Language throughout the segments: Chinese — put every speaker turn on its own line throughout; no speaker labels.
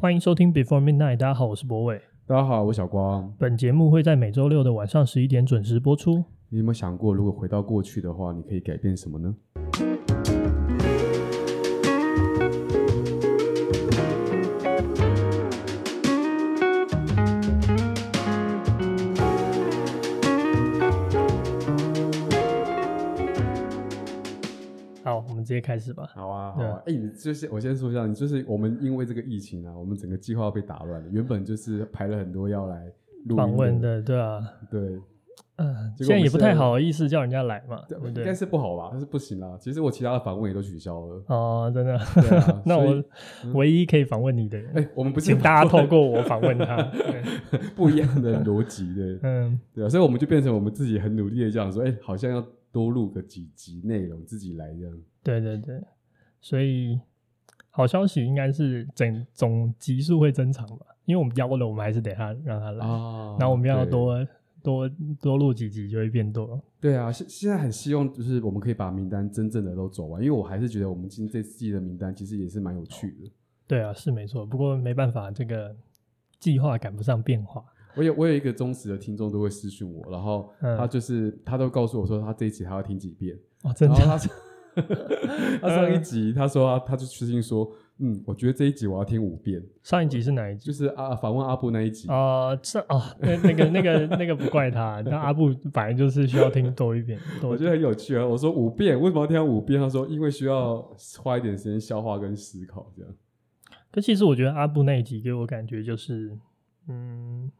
欢迎收听 Before Midnight，大家好，我是博伟。
大家好，我是小光。
本节目会在每周六的晚上十一点准时播出。
你有没有想过，如果回到过去的话，你可以改变什么呢？
接开始吧。
好啊，好啊。哎、欸，你就是我先说一下，你就是我们因为这个疫情啊，我们整个计划被打乱了。原本就是排了很多要来
访问的，对啊，
对。
嗯、呃，现在也不太好意思叫人家来嘛，对不对？
应该是不好吧？但是不行啦。其实我其他的访问也都取消了。
哦，真的。那我唯一可以访问你的人，哎、
欸，我们不是
请大家 透过我访问他，
不一样的逻辑，的，嗯，对啊。所以我们就变成我们自己很努力的这样说，哎、欸，好像要多录个几集内容，自己来这样。
对对对，所以好消息应该是整总集数会增长吧，因为我们邀了，我们还是得他让他来，哦、然后我们要多多多录几集就会变多。
对啊，现现在很希望就是我们可以把名单真正的都走完，因为我还是觉得我们今这次的名单其实也是蛮有趣的。
对啊，是没错，不过没办法，这个计划赶不上变化。
我有我有一个忠实的听众都会私讯我，然后他就是、嗯、他都告诉我说他这一集他要听几遍
哦，真的。
他 上一集他说他，他就私信说，嗯，我觉得这一集我要听五遍。
上一集是哪一集？
就是啊，访问阿布那一集。
哦、呃，这哦，那那个那个那个不怪他，那阿布反正就是需要听多一遍。
我觉得很有趣啊。我说五遍，为什么要听五遍？他说因为需要花一点时间消化跟思考这样。
可其实我觉得阿布那一集给我感觉就是，嗯，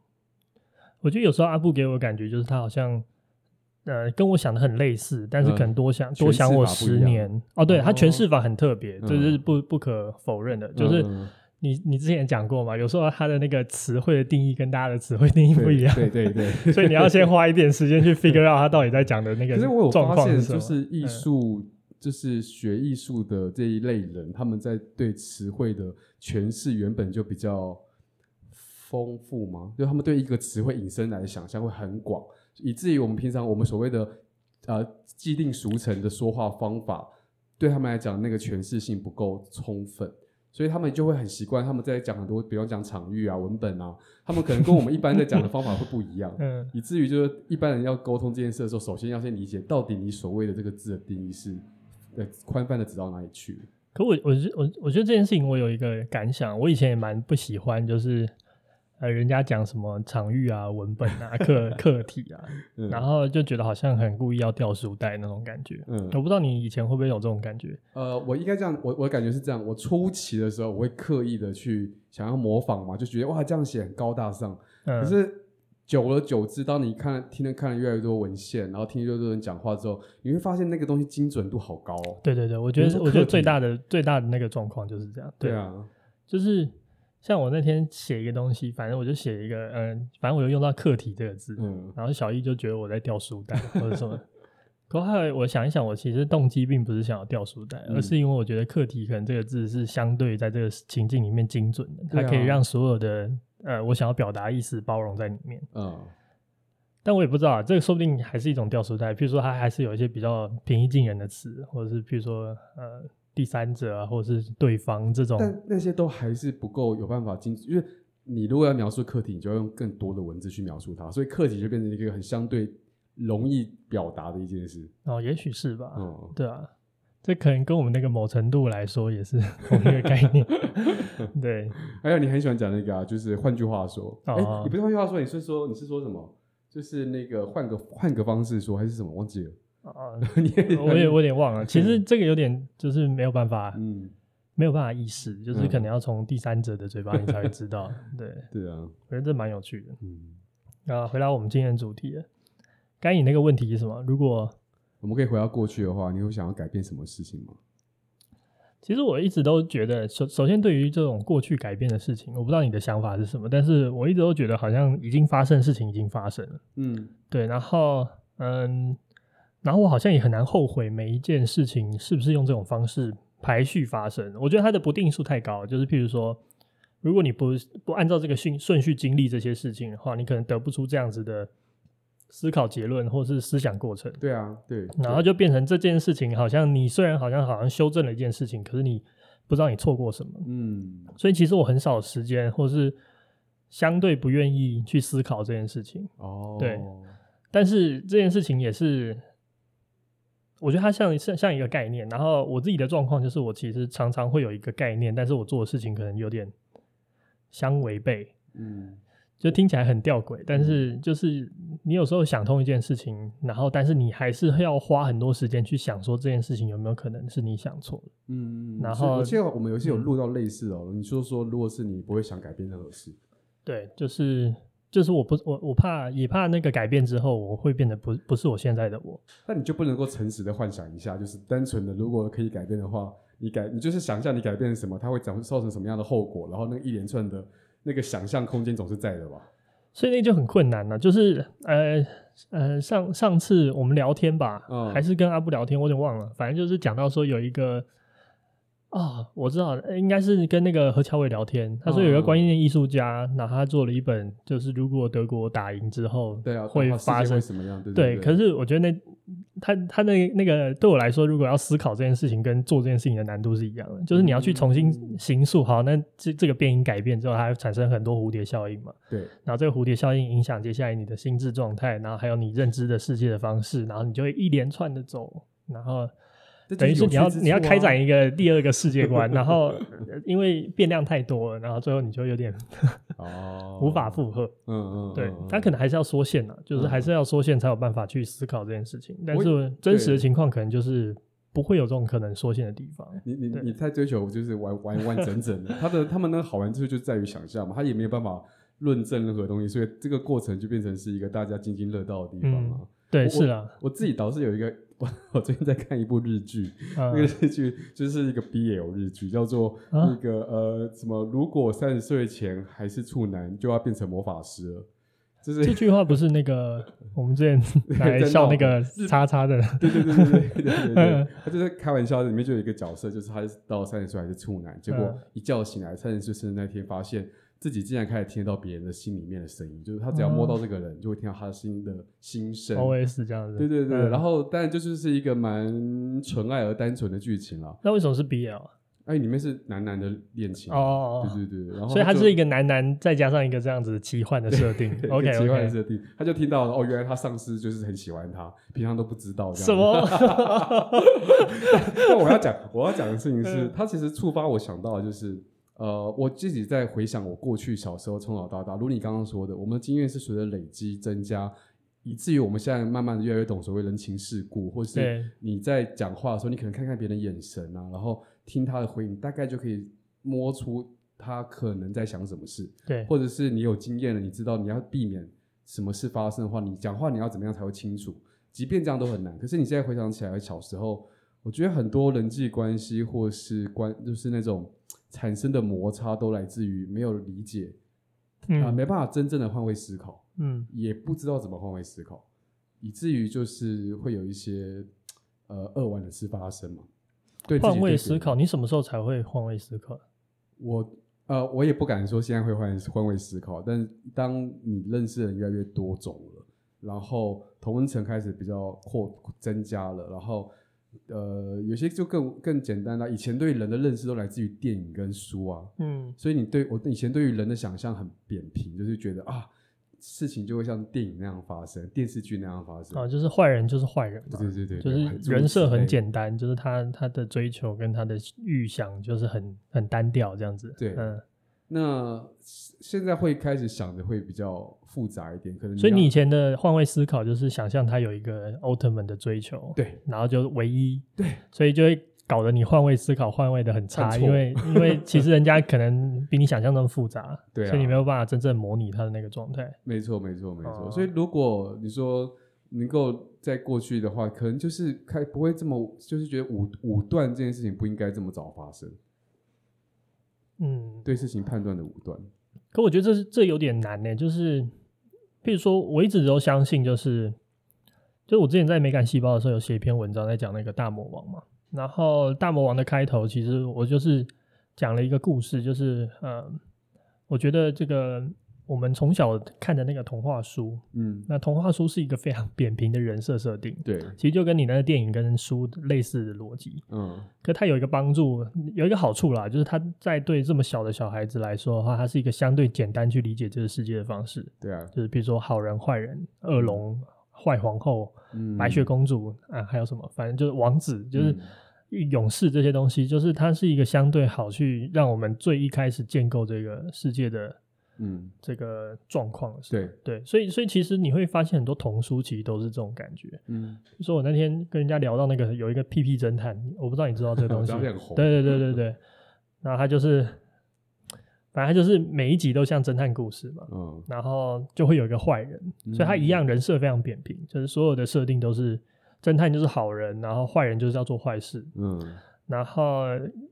我觉得有时候阿布给我感觉就是他好像。呃，跟我想的很类似，但是可能多想、嗯、多想我十年哦。对，他诠释法很特别，这、嗯、是不不可否认的。嗯、就是你你之前也讲过嘛，有时候他的那个词汇的定义跟大家的词汇定义不一样，
对对对，对，
所以你要先花一点时间去 figure out 他到底在讲的那个 状况
就是艺术、嗯，就是学艺术的这一类人，他们在对词汇的诠释原本就比较丰富吗，就他们对一个词汇引申来的想象会很广。以至于我们平常我们所谓的呃既定俗成的说话方法，对他们来讲那个诠释性不够充分，所以他们就会很习惯他们在讲很多，比方讲场域啊、文本啊，他们可能跟我们一般在讲的方法会不一样。嗯，以至于就是一般人要沟通这件事的时候，首先要先理解到底你所谓的这个字的定义是呃宽泛的指到哪里去。
可我我我我觉得这件事情我有一个感想，我以前也蛮不喜欢就是。呃，人家讲什么场域啊、文本啊、课 课题啊、嗯，然后就觉得好像很故意要掉书袋那种感觉。嗯，我不知道你以前会不会有这种感觉。
呃，我应该这样，我我的感觉是这样。我初期的时候，我会刻意的去想要模仿嘛，就觉得哇，这样写很高大上。嗯。可是久而久之，当你看、听了、看了越来越多文献，然后听越来越多人讲话之后，你会发现那个东西精准度好高。
对对对，我觉得我觉得最大的最大的那个状况就是这样。对，对啊，就是。像我那天写一个东西，反正我就写一个，嗯，反正我就用到“课题”这个字，嗯，然后小易就觉得我在掉书袋或者什么。可后来我想一想，我其实动机并不是想要掉书袋，嗯，而是因为我觉得“课题”可能这个字是相对在这个情境里面精准的，它可以让所有的呃我想要表达意思包容在里面。嗯，但我也不知道啊，这个说不定还是一种掉书袋。譬如说，它还是有一些比较平易近人的词，或者是譬如说，呃。第三者啊，或者是对方这种，
但那些都还是不够有办法精，因为你如果要描述课题，你就要用更多的文字去描述它，所以课题就变成一个很相对容易表达的一件事。
哦，也许是吧。嗯，对啊，这可能跟我们那个某程度来说也是 同一个概念。对，
还有你很喜欢讲那个啊，就是换句话说，哎、哦欸，你不是换句话说，你是说你是说什么？就是那个换个换个方式说，还是什么？忘记了。啊，
我也我有点忘了。其实这个有点就是没有办法，嗯，没有办法意识，就是可能要从第三者的嘴巴你才会知道。对，
对啊，
我觉得这蛮有趣的。嗯，啊，回到我们今天的主题了。刚你那个问题是什么？如果
我们可以回到过去的话，你会想要改变什么事情吗？
其实我一直都觉得，首首先对于这种过去改变的事情，我不知道你的想法是什么，但是我一直都觉得好像已经发生的事情已经发生了。嗯，对，然后嗯。然后我好像也很难后悔每一件事情是不是用这种方式排序发生。我觉得它的不定数太高，就是譬如说，如果你不不按照这个顺顺序经历这些事情的话，你可能得不出这样子的思考结论或是思想过程。
对啊，对。
然后就变成这件事情，好像你虽然好像好像修正了一件事情，可是你不知道你错过什么。嗯，所以其实我很少时间，或是相对不愿意去思考这件事情。哦，对，但是这件事情也是，我觉得它像像像一个概念。然后我自己的状况就是，我其实常常会有一个概念，但是我做的事情可能有点相违背。嗯。就听起来很吊诡，但是就是你有时候想通一件事情，然后但是你还是要花很多时间去想说这件事情有没有可能是你想错了。嗯，然后
我记得我们有些有录到类似哦，嗯、你说说，如果是你不会想改变任何事，
对，就是就是我不我我怕也怕那个改变之后我会变得不不是我现在的我。
那你就不能够诚实的幻想一下，就是单纯的如果可以改变的话，你改你就是想象你改变什么，它会造造成什么样的后果，然后那一连串的。那个想象空间总是在的吧，
所以那就很困难了。就是呃呃，上上次我们聊天吧，嗯、还是跟阿布聊天，我有点忘了。反正就是讲到说有一个。啊、哦，我知道，应该是跟那个何乔伟聊天。他说有一个观念艺术家，那、嗯、他做了一本，就是如果德国打赢之后，对啊，会发生什么样？对，对，对，对，可是我觉得那他他那那个对我来说，如果要思考这件事情，跟做这件事情的难度是一样的。就是你要去重新形塑，好，那这这个变音改变之后，它会产生很多蝴蝶效应嘛？对。然后这个蝴蝶效应影响接下来你的心智状态，然后还有你认知的世界的方式，然后你就会一连串的走，然后。等于是你要你要开展一个第二个世界观，然后因为变量太多了，然后最后你就有点哦 无法负荷。嗯嗯，对，他可能还是要缩线的，就是还是要缩线才有办法去思考这件事情。但是真实的情况可能就是不会有这种可能缩限的地方。
你你你太追求就是完完完整整的，他的他们那个好玩之处就在于想象嘛，他也没有办法论证任何东西，所以这个过程就变成是一个大家津津乐道的地方嘛。
对，是啊，
我自己倒是有一个。我最近在看一部日剧，那个日剧就是一个 BL 日剧，叫做那个呃什么，如果三十岁前还是处男，就要变成魔法师了。就是
这句话不是那个 我们之前来笑那个叉叉的，
对对对对对对，他就是开玩笑。里面就有一个角色，就是他到三十岁还是处男，结果一觉醒来三十岁生日那天发现。自己竟然开始听到别人的心里面的声音，就是他只要摸到这个人，嗯、就会听到他的心的心声。
OS 这样子。
对对对，嗯、然后当然就是是一个蛮纯爱而单纯的剧情了。
那为什么是 BL？
哎，里面是男男的恋情。
哦，
对对对，然后
所以他是一个男男，再加上一个这样子奇幻的设定。OK，
奇幻的设定，他就听到哦，原来他上司就是很喜欢他，平常都不知道这样。
什么？
但我要讲，我要讲的事情是，他其实触发我想到的就是。呃，我自己在回想我过去小时候从小到大，如你刚刚说的，我们的经验是随着累积增加，以至于我们现在慢慢的越来越懂所谓人情世故，或是你在讲话的时候，你可能看看别人的眼神啊，然后听他的回应，大概就可以摸出他可能在想什么事。对，或者是你有经验了，你知道你要避免什么事发生的话，你讲话你要怎么样才会清楚？即便这样都很难，可是你现在回想起来小时候，我觉得很多人际关系或是关就是那种。产生的摩擦都来自于没有理解，嗯、啊，没办法真正的换位思考，嗯，也不知道怎么换位思考，以至于就是会有一些呃扼腕的事发生嘛。对，
换位思考，你什么时候才会换位思考？
我呃，我也不敢说现在会换换位思考，但当你认识的人越来越多种了，然后同温层开始比较扩增加了，然后。呃，有些就更更简单了。以前对人的认识都来自于电影跟书啊，嗯，所以你对我以前对于人的想象很扁平，就是觉得啊，事情就会像电影那样发生，电视剧那样发生
啊，就是坏人就是坏人嘛，
对对对，
就是人设很简单，就是他他的追求跟他的预想就是很很单调这样子，
对，嗯。那现在会开始想的会比较复杂一点，可能。
所以你以前的换位思考就是想象他有一个奥特曼的追求，
对，
然后就唯一，
对，
所以就会搞得你换位思考换位的很差，因为 因为其实人家可能比你想象中复杂，对，所以你没有办法真正模拟他的那个状态。
没错，没错，没错。所以如果你说能够在过去的话，可能就是开不会这么，就是觉得武武断这件事情不应该这么早发生。嗯，对事情判断的武断，
可我觉得这是这有点难呢。就是，譬如说，我一直都相信，就是，就我之前在美感细胞的时候有写一篇文章，在讲那个大魔王嘛。然后大魔王的开头，其实我就是讲了一个故事，就是，嗯，我觉得这个我们从小看的那个童话书，
嗯，
那童话书是一个非常扁平的人设设定，
对，
其实就跟你那个电影跟书类似的逻辑，
嗯，
可它有一个帮助，有一个好处啦，就是它在对这么小的小孩子来说的话，它是一个相对简单去理解这个世界的方式，
对啊，
就是比如说好人坏人、恶龙、坏皇后、
嗯、
白雪公主啊，还有什么，反正就是王子，就是勇士这些东西，就是它是一个相对好去让我们最一开始建构这个世界的。
嗯，
这个状况是
对
对，所以所以其实你会发现很多童书其实都是这种感觉。
嗯，
就说我那天跟人家聊到那个有一个屁屁侦探，我不知道你知道这个东西。
红
对对对对 对，然后他就是，反正他就是每一集都像侦探故事嘛。
嗯，
然后就会有一个坏人，所以他一样人设非常扁平，就是所有的设定都是侦探就是好人，然后坏人就是要做坏事。
嗯。
然后，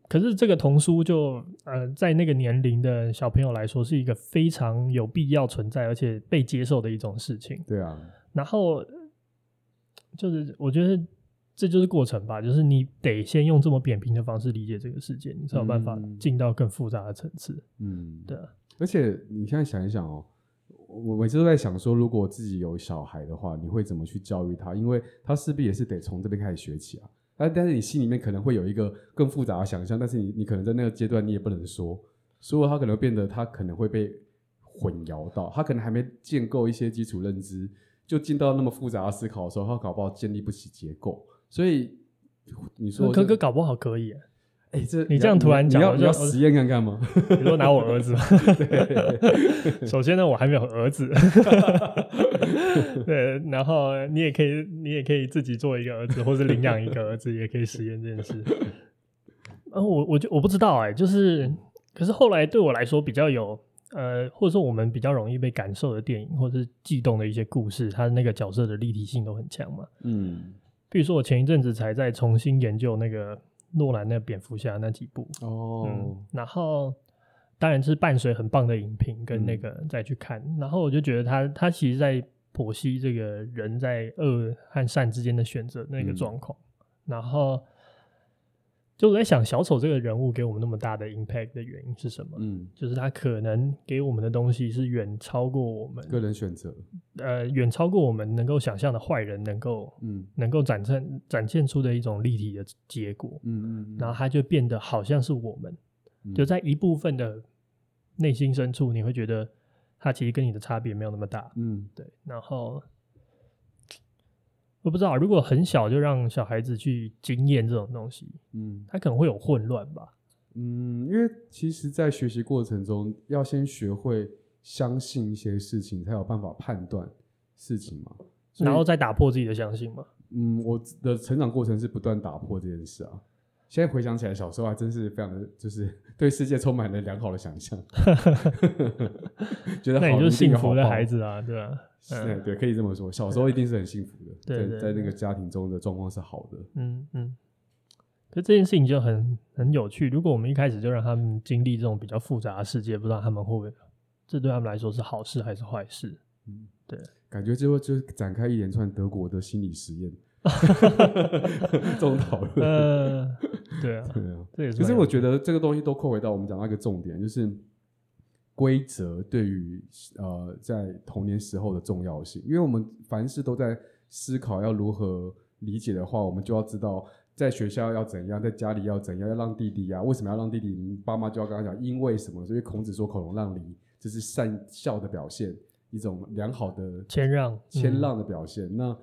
可是这个童书就呃，在那个年龄的小朋友来说，是一个非常有必要存在而且被接受的一种事情。
对啊。
然后，就是我觉得这就是过程吧，就是你得先用这么扁平的方式理解这个世界，你才有办法进到更复杂的层次。
嗯，
对啊。
而且你现在想一想哦，我每次都在想说，如果自己有小孩的话，你会怎么去教育他？因为他势必也是得从这边开始学起啊。但但是你心里面可能会有一个更复杂的想象，但是你你可能在那个阶段你也不能说，所以他可能变得他可能会被混淆到，他可能还没建构一些基础认知，就进到那么复杂的思考的时候，他搞不好建立不起结构。所以你说
哥哥搞不好可以，
哎、欸，这
你这样突然讲，
你要你要实验看看吗？
比如说拿我儿子吗？首先呢，我还没有儿子。对，然后你也可以，你也可以自己做一个儿子，或是领养一个儿子，也可以实验这件事。呃，我我就我不知道哎、欸，就是，可是后来对我来说比较有，呃，或者说我们比较容易被感受的电影，或者是悸动的一些故事，它的那个角色的立体性都很强嘛。
嗯，
比如说我前一阵子才在重新研究那个诺兰那蝙蝠侠那几部。
哦、
嗯，然后。当然是伴随很棒的影评跟那个再去看，嗯、然后我就觉得他他其实在剖析这个人在恶和善之间的选择那个状况，嗯、然后就我在想小丑这个人物给我们那么大的 impact 的原因是什么？
嗯，
就是他可能给我们的东西是远超过我们
个人选择，
呃，远超过我们能够想象的坏人能够
嗯
能够展现展现出的一种立体的结果，
嗯嗯，嗯，
然后他就变得好像是我们。就在一部分的内心深处，你会觉得他其实跟你的差别没有那么大。
嗯，
对。然后我不知道，如果很小就让小孩子去经验这种东西，
嗯，
他可能会有混乱吧。
嗯，因为其实，在学习过程中，要先学会相信一些事情，才有办法判断事情嘛。
然后再打破自己的相信嘛。
嗯，我的成长过程是不断打破这件事啊。现在回想起来，小时候还真是非常的，就是 对世界充满了良好的想象，觉得好，那
你就是幸福的孩子啊，对吧？
对对，可以这么说，小时候一定是很幸福的，
对，对，对，
在在那个家庭中的状况是好的，
嗯嗯。可这件事情就很很有趣，如果我们一开始就让他们经历这种比较复杂的世界，不知道他们会不会，这对他们来说是好事还是坏事？嗯，对，
感觉就会就展开一连串德国的心理实验。这种讨论，
呃，对啊，
对啊，
这也是。
我觉得这个东西都扣回到我们讲到一个重点，就是规则对于呃在童年时候的重要性。因为我们凡事都在思考要如何理解的话，我们就要知道在学校要怎样，在家里要怎样，要让弟弟呀、啊，为什么要让弟弟？你爸妈就要跟他讲，因为什么？所以孔子说“孔融让梨”，这是善孝的表现，一种良好的
谦让、
谦让的表现。嗯、那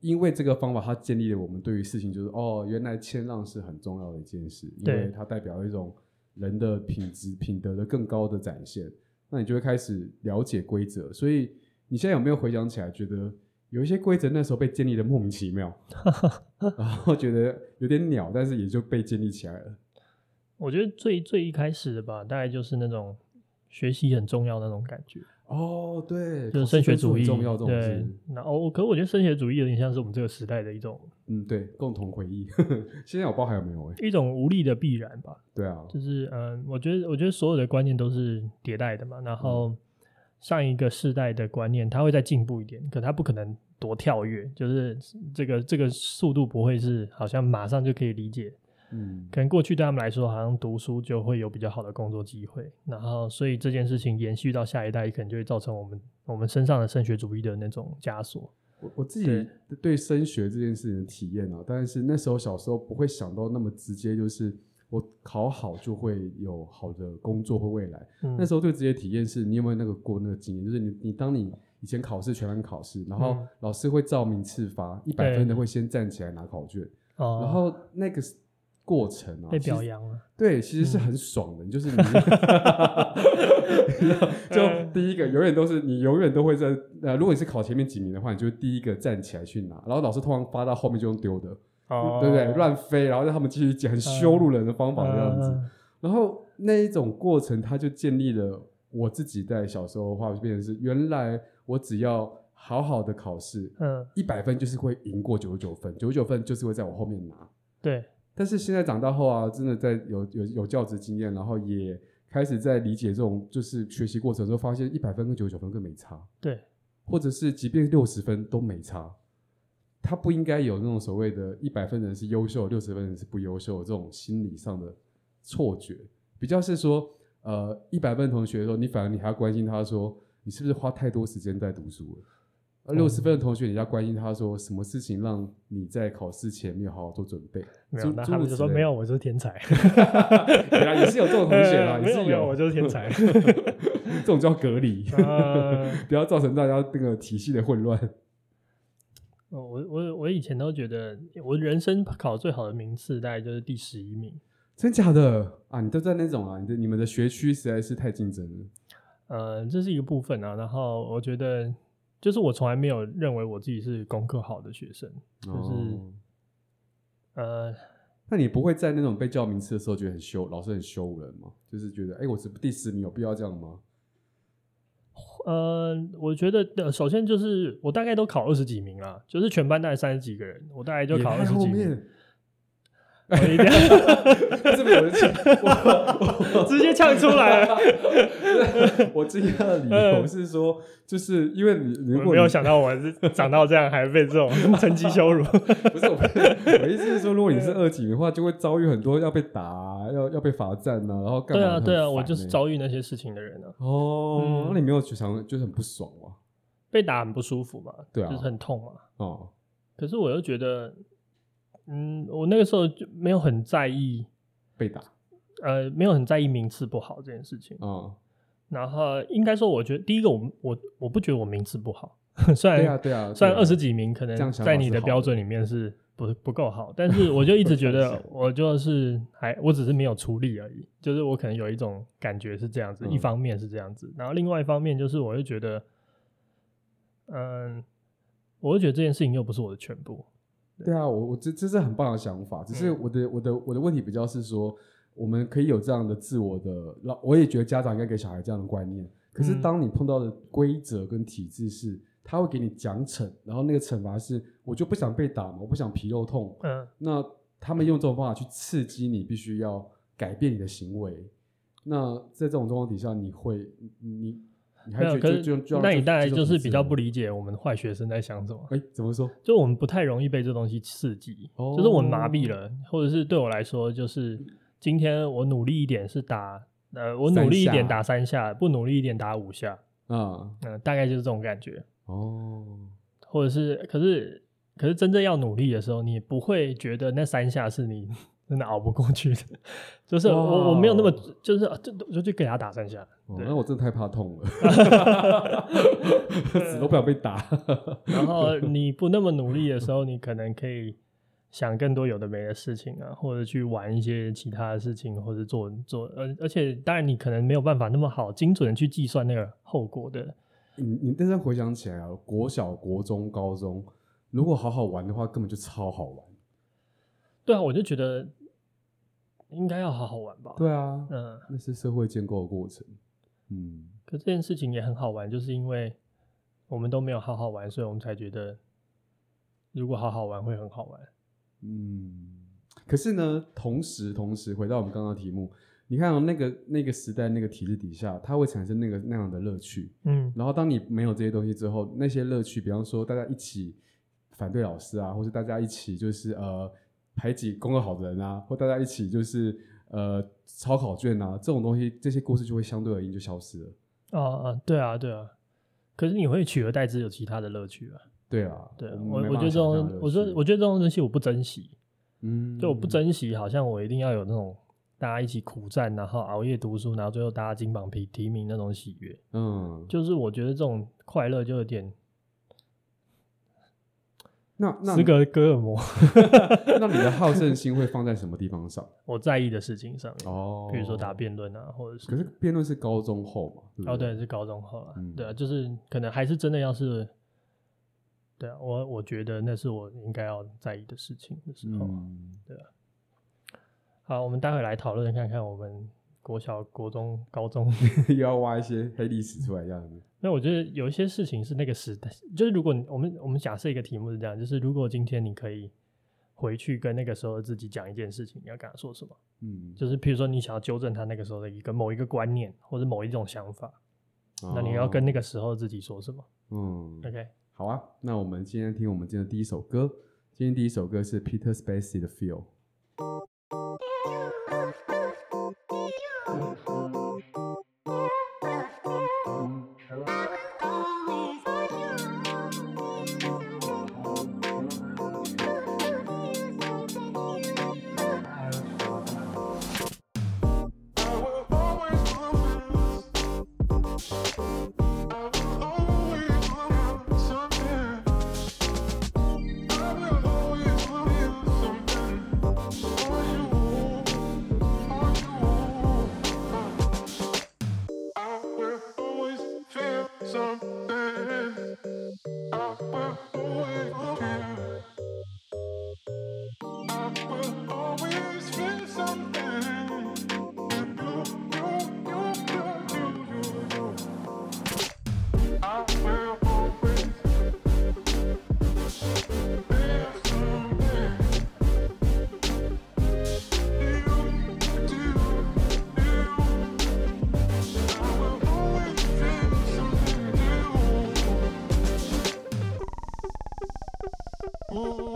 因为这个方法，它建立了我们对于事情就是哦，原来谦让是很重要的一件事，因为它代表一种人的品质、品德的更高的展现。那你就会开始了解规则。所以你现在有没有回想起来，觉得有一些规则那时候被建立的莫名其妙，然后觉得有点鸟，但是也就被建立起来了。
我觉得最最一开始的吧，大概就是那种学习很重要的那种感觉。
哦，对，
就是升学主义
重要这种事。
对，那哦可是我觉得升学主义有点像是我们这个时代的一种，
嗯，对，共同回忆。现在我不知道还有没有？
一种无力的必然吧。
对啊，
就是嗯，我觉得我觉得所有的观念都是迭代的嘛。然后上一个世代的观念，它会再进步一点，可它不可能多跳跃，就是这个这个速度不会是好像马上就可以理解嗯，可能过去对他们来说，好像读书就会有比较好的工作机会，然后所以这件事情延续到下一代，可能就会造成我们我们身上的升学主义的那种枷锁。
我我自己对。升学这件事情的体验啊，但是那时候小时候不会想到那么直接，就是我考好就会有好的工作或未来。嗯、那时候最直接体验是你有没有那个过那个经验，就是你你当你。以前考试全班考试，然后老师会照名次发，一、嗯、百分的会先站起来拿考卷，然后那个过程啊，
被表扬了。
对，其实是很爽的，嗯、就是你，就第一个永远都是你，永远都会在呃，如果你是考前面几名的话，你就第一个站起来去拿，然后老师通常发到后面就用丢的，哦、对不对？乱飞，然后让他们继续讲很羞辱人的方法这样子，嗯、然后那一种过程，他就建立了我自己在小时候的话，就变成是原来。我只要好好的考试，嗯，一百分就是会赢过九十九分，九十九分就是会在我后面拿。
对，
但是现在长大后啊，真的在有有有教职经验，然后也开始在理解这种就是学习过程之后，发现一百分跟九十九分更没差。
对，
或者是即便六十分都没差，他不应该有那种所谓的一百分人是优秀，六十分人是不优秀的这种心理上的错觉，比较是说，呃，一百分同学的时候，你反而你还要关心他说。你是不是花太多时间在读书了？而六十分的同学，你要关心他说什么事情让你在考试前没有好好做准备？
没有，那他们就说 没有，我就是天才。
对啊，也是有这种同学啊，也是有，
我就是天才。
这种叫隔离，不要造成大家那个体系的混乱。
哦我我我以前都觉得，我人生考最好的名次大概就是第十一名。
真假的啊？你都在那种啊？你的你们的学区实在是太竞争了。
呃，这是一个部分啊。然后我觉得，就是我从来没有认为我自己是功课好的学生，就是、哦、呃，
那你不会在那种被叫名次的时候觉得很羞，老师很羞人吗？就是觉得，哎，我是第十名，有必要这样吗？
呃，我觉得，首先就是我大概都考二十几名了，就是全班大概三十几个人，我大概就考二十几名。我一定要，
是不是有人呛？我
直接呛出来了。
我惊讶的理由是说，就是因为你如果你
没有想到我是长到这样，还被这种 成绩羞辱。
不是我，我意思是说，如果你是二级的话，就会遭遇很多要被打、要要被罚站呐，然后干嘛？
对啊，对啊，我就是遭遇那些事情的人啊。
哦，那你没有去想，就是很不爽吗？
被打很不舒服嘛？
对啊，
就是很痛嘛。哦，可是我又觉得。嗯，我那个时候就没有很在意
被打，
呃，没有很在意名次不好这件事情。嗯，然后应该说，我觉得第一个我，我我我不觉得我名次不好，虽然对啊对啊，虽然二十几名可能在你的标准里面是不不够好，但是我就一直觉 得我就是还我只是没有出力而已，就是我可能有一种感觉是这样子，嗯、一方面是这样子，然后另外一方面就是我就觉得，嗯，我就觉得这件事情又不是我的全部。
对啊，我我这这是很棒的想法，只是我的、嗯、我的我的问题比较是说，我们可以有这样的自我的，老我也觉得家长应该给小孩这样的观念。可是当你碰到的规则跟体制是，他会给你奖惩，然后那个惩罚是，我就不想被打嘛，我不想皮肉痛，嗯，那他们用这种方法去刺激你，必须要改变你的行为。那在这种状况底下，你会你。
没有，可是那你大概就是比较不理解我们坏学生在想什么。
哎，怎么说？
就我们不太容易被这东西刺激，哦、就是我们麻痹了，或者是对我来说，就是今天我努力一点是打，呃，我努力一点打三下，不努力一点打五下，啊，嗯、呃，大概就是这种感觉。哦，或者是，可是，可是真正要努力的时候，你不会觉得那三下是你。真的熬不过去的，就是我我没有那么，就是就就去给他打三下。
哦，那我真的太怕痛了，死都不想被打。
然后你不那么努力的时候，你可能可以想更多有的没的事情啊，或者去玩一些其他的事情，或者做做。而而且当然你可能没有办法那么好精准的去计算那个后果的。
你你但是回想起来啊，国小、国中、高中，如果好好玩的话，根本就超好玩。
对啊，我就觉得应该要好好玩吧。
对啊，嗯，那是社会建构的过程。嗯，
可这件事情也很好玩，就是因为我们都没有好好玩，所以我们才觉得如果好好玩会很好玩。
嗯，可是呢，同时同时回到我们刚刚的题目，你看哦，那个那个时代那个体制底下，它会产生那个那样的乐趣。嗯，然后当你没有这些东西之后，那些乐趣，比方说大家一起反对老师啊，或是大家一起就是呃。排挤功课好的人啊，或大家一起就是呃抄考卷啊，这种东西，这些故事就会相对而言就消失了。
啊啊，对啊，对啊。可是你会取而代之有其他的乐趣啊？
对啊，
对啊，我我觉得这种，我说我觉得这种东西我不珍惜。嗯，就我不珍惜，好像我一定要有那种大家一起苦战，然后熬夜读书，然后最后大家金榜题提名那种喜悦。嗯，就是我觉得这种快乐就有点。
那那
哥尔摩，
那你的好胜心会放在什么地方上？
我在意的事情上面哦，比如说打辩论啊，或者是。
可是辩论是高中后嘛？对对
哦，对，是高中后啊。嗯、对啊，就是可能还是真的要是，对啊，我我觉得那是我应该要在意的事情的时候，嗯、对啊。好，我们待会来讨论看看我们。国小、国中、高中
又要挖一些黑历史出来，这样子。
那我觉得有一些事情是那个时代，就是如果我们我们假设一个题目是这样，就是如果今天你可以回去跟那个时候的自己讲一件事情，你要跟他说什么？嗯，就是譬如说你想要纠正他那个时候的一个某一个观念或者某一种想法，哦、那你要跟那个时候自己说什么？嗯，OK，
好啊。那我们今天听我们今天的第一首歌，今天第一首歌是 Peter Spacey 的 Feel。Oh.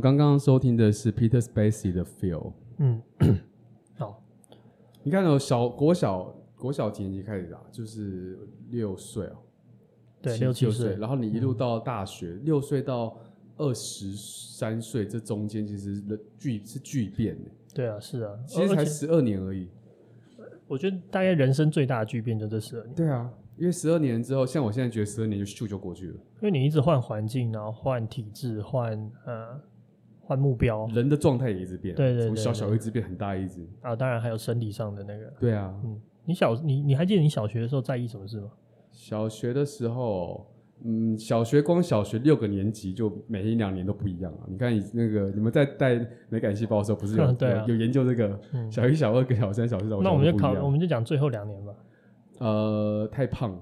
刚刚收听的是 Peter Spacey 的 Feel。嗯，好。你看哦，小国小国小几年级开始打，就是六岁哦。
对，六七岁。
然后你一路到大学，六岁到二十三岁，这中间其实的巨是巨变的。
对啊，是啊，
其实才十二年而已。
我觉得大概人生最大的巨变就这十二年。
对啊，因为十二年之后，像我现在觉得十二年就咻就过去了。
因为你一直换环境，然后换体制，换呃。换目标，
人的状态也一直变，
对对，
从小小一直变很大一直
啊，当然还有生理上的那个，
对啊，
嗯，你小你你还记得你小学的时候在意什么事吗？
小学的时候，嗯，小学光小学六个年级就每一两年都不一样啊。你看你那个你们在带美感细胞的时候，不是有、嗯 对啊、有，有研究这个小一、小二跟小三、小四、小五？
那我们就考，我们就讲最后两年吧。
呃，太胖。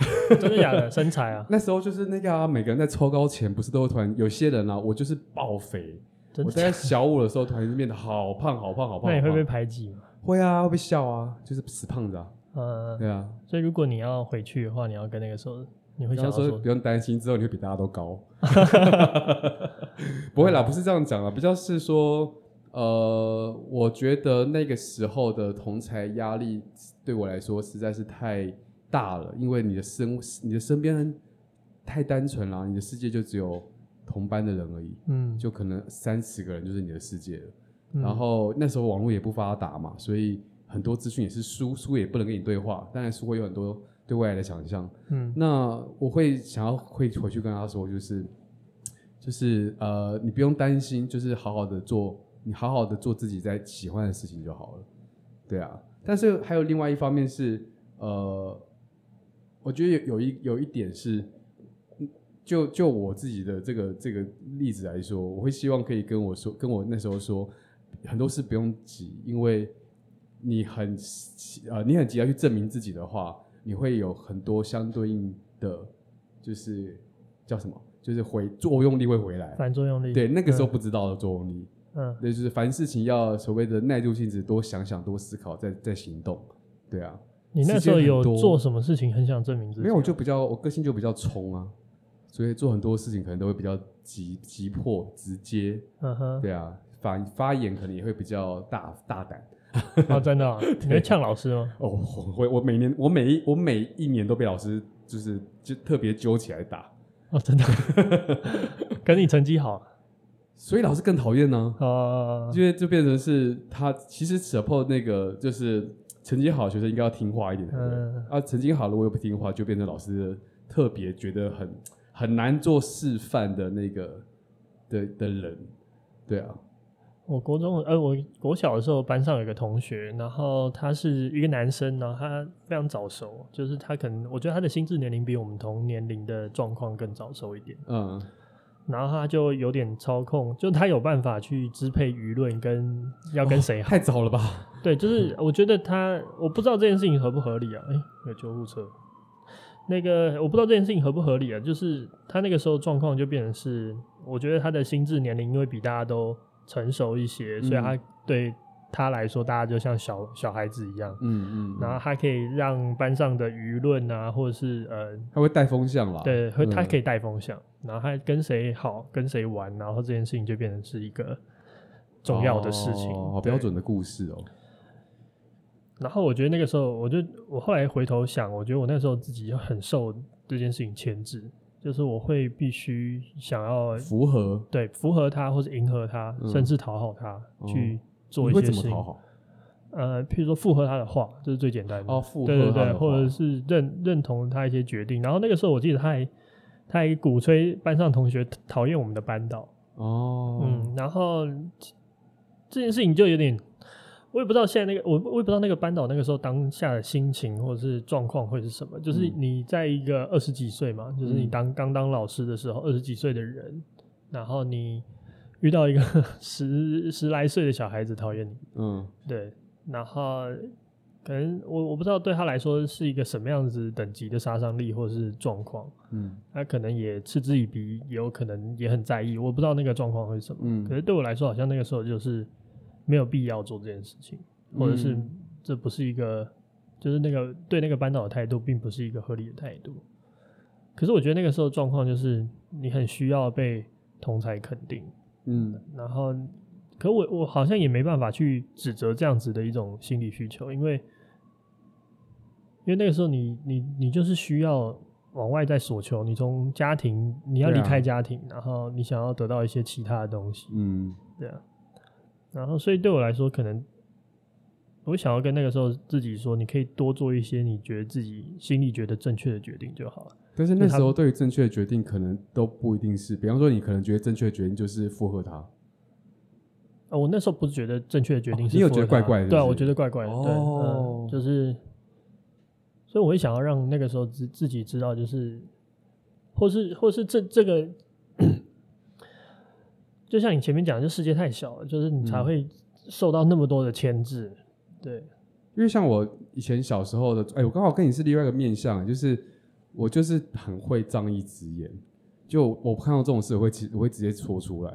真的假的？身材啊？
那时候就是那个啊，每个人在抽高前，不是都会突然有些人啊，我就是爆肥。我在小五的时候，突然就变得好胖，好胖，好胖。那
你会被排挤吗？
会啊，会被笑啊，就是死胖子啊。
嗯，
对啊。
所以如果你要回去的话，你要跟那个时候，你会想说
不用担心，之后你会比大家都高。不会啦，不是这样讲啊，比较是说，呃，我觉得那个时候的同才压力对我来说实在是太。大了，因为你的身你的身边太单纯了，你的世界就只有同班的人而已，嗯，就可能三十个人就是你的世界了。嗯、然后那时候网络也不发达嘛，所以很多资讯也是书，书也不能跟你对话，当然书会有很多对未来的想象，嗯，那我会想要会回去跟他说，就是就是呃，你不用担心，就是好好的做，你好好的做自己在喜欢的事情就好了，对啊。但是还有另外一方面是呃。我觉得有有一有一点是，就就我自己的这个这个例子来说，我会希望可以跟我说，跟我那时候说，很多事不用急，因为你很呃你很急要去证明自己的话，你会有很多相对应的，就是叫什么，就是回作用力会回来，
反作用力，
对，那个时候不知道的作用力，嗯，对，就是凡事情要所谓的耐住性子，多想想，多思考，再再行动，对啊。
你那时候有做什么事情很想证明自己？
没有，我就比较我个性就比较冲啊，所以做很多事情可能都会比较急急迫直接。嗯哼，对啊，发发言可能也会比较大大胆。
啊，真的啊？你会呛老师吗？
哦，我我每年我每一我每一年都被老师就是就特别揪起来打。
哦，真的？可是你成绩好，
所以老师更讨厌呢。哦，因为就变成是他其实 support 那个就是。成绩好的学生应该要听话一点，啊，成绩好了我又不听话，就变成老师特别觉得很很难做示范的那个的的人，对啊。
我国中呃，我国小的时候班上有一个同学，然后他是一个男生，然后他非常早熟，就是他可能我觉得他的心智年龄比我们同年龄的状况更早熟一点。嗯。然后他就有点操控，就他有办法去支配舆论，跟要跟谁好。
太早了吧？
对，就是 我觉得他，我不知道这件事情合不合理啊。哎，有救护车。那个我不知道这件事情合不合理啊。就是他那个时候状况就变成是，我觉得他的心智年龄因为比大家都成熟一些，所以他对。他来说，大家就像小小孩子一样，嗯嗯，嗯，然后他可以让班上的舆论啊，或者是呃，
他会带风向啦，
对，会他可以带风向，嗯、然后他跟谁好，跟谁玩，然后这件事情就变成是一个重要的事情，
哦，好标准的故事哦。
然后我觉得那个时候，我就我后来回头想，我觉得我那时候自己很受这件事情牵制，就是我会必须想要
符合，
对，符合他，或者迎合他，嗯、甚至讨好他，去。哦做一些事情，呃，譬如说附和他的话，这是最简单的。
哦，附和
对对对，或者是认认同他一些决定。然后那个时候，我记得他还他还鼓吹班上同学讨厌我们的班导。哦，嗯，然后这件事情就有点，我也不知道现在那个我我也不知道那个班导那个时候当下的心情或者是状况会是什么。就是你在一个二十几岁嘛，嗯、就是你当刚当老师的时候，二十几岁的人，然后你。遇到一个 十十来岁的小孩子讨厌你，嗯，对，然后可能我我不知道对他来说是一个什么样子等级的杀伤力或者是状况，嗯，他可能也嗤之以鼻，也有可能也很在意，我不知道那个状况会是什么，嗯，可是对我来说好像那个时候就是没有必要做这件事情，或者是这不是一个，就是那个对那个班导的态度并不是一个合理的态度，可是我觉得那个时候状况就是你很需要被同才肯定。嗯，然后，可我我好像也没办法去指责这样子的一种心理需求，因为，因为那个时候你你你就是需要往外在索求，你从家庭你要离开家庭，啊、然后你想要得到一些其他的东西，嗯，对啊，然后所以对我来说，可能我想要跟那个时候自己说，你可以多做一些你觉得自己心里觉得正确的决定就好了。
但是那时候对于正确的决定可能都不一定是，比方说你可能觉得正确的决定就是附和他，
呃，我那时候不是觉得正确的决定是、哦，
你有觉得怪怪的是是？
对啊，我觉得怪怪的，
哦、
对、嗯，就是，所以我会想要让那个时候自自己知道，就是，或是或是这这个，就像你前面讲的，就世界太小了，就是你才会受到那么多的牵制，嗯、对，
因为像我以前小时候的，哎、欸，我刚好跟你是另外一个面相，就是我就是很会仗义执言。就我看到这种事，我会直我会直接说出来，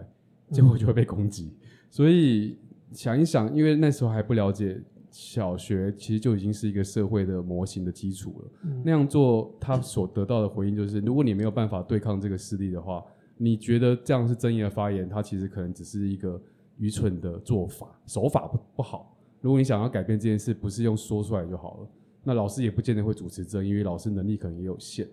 结果就会被攻击。嗯、所以想一想，因为那时候还不了解小学，其实就已经是一个社会的模型的基础了。嗯、那样做，他所得到的回应就是：如果你没有办法对抗这个势力的话，你觉得这样是正义的发言，它其实可能只是一个愚蠢的做法，手法不不好。如果你想要改变这件事，不是用说出来就好了。那老师也不见得会主持正义，因为老师能力可能也有限。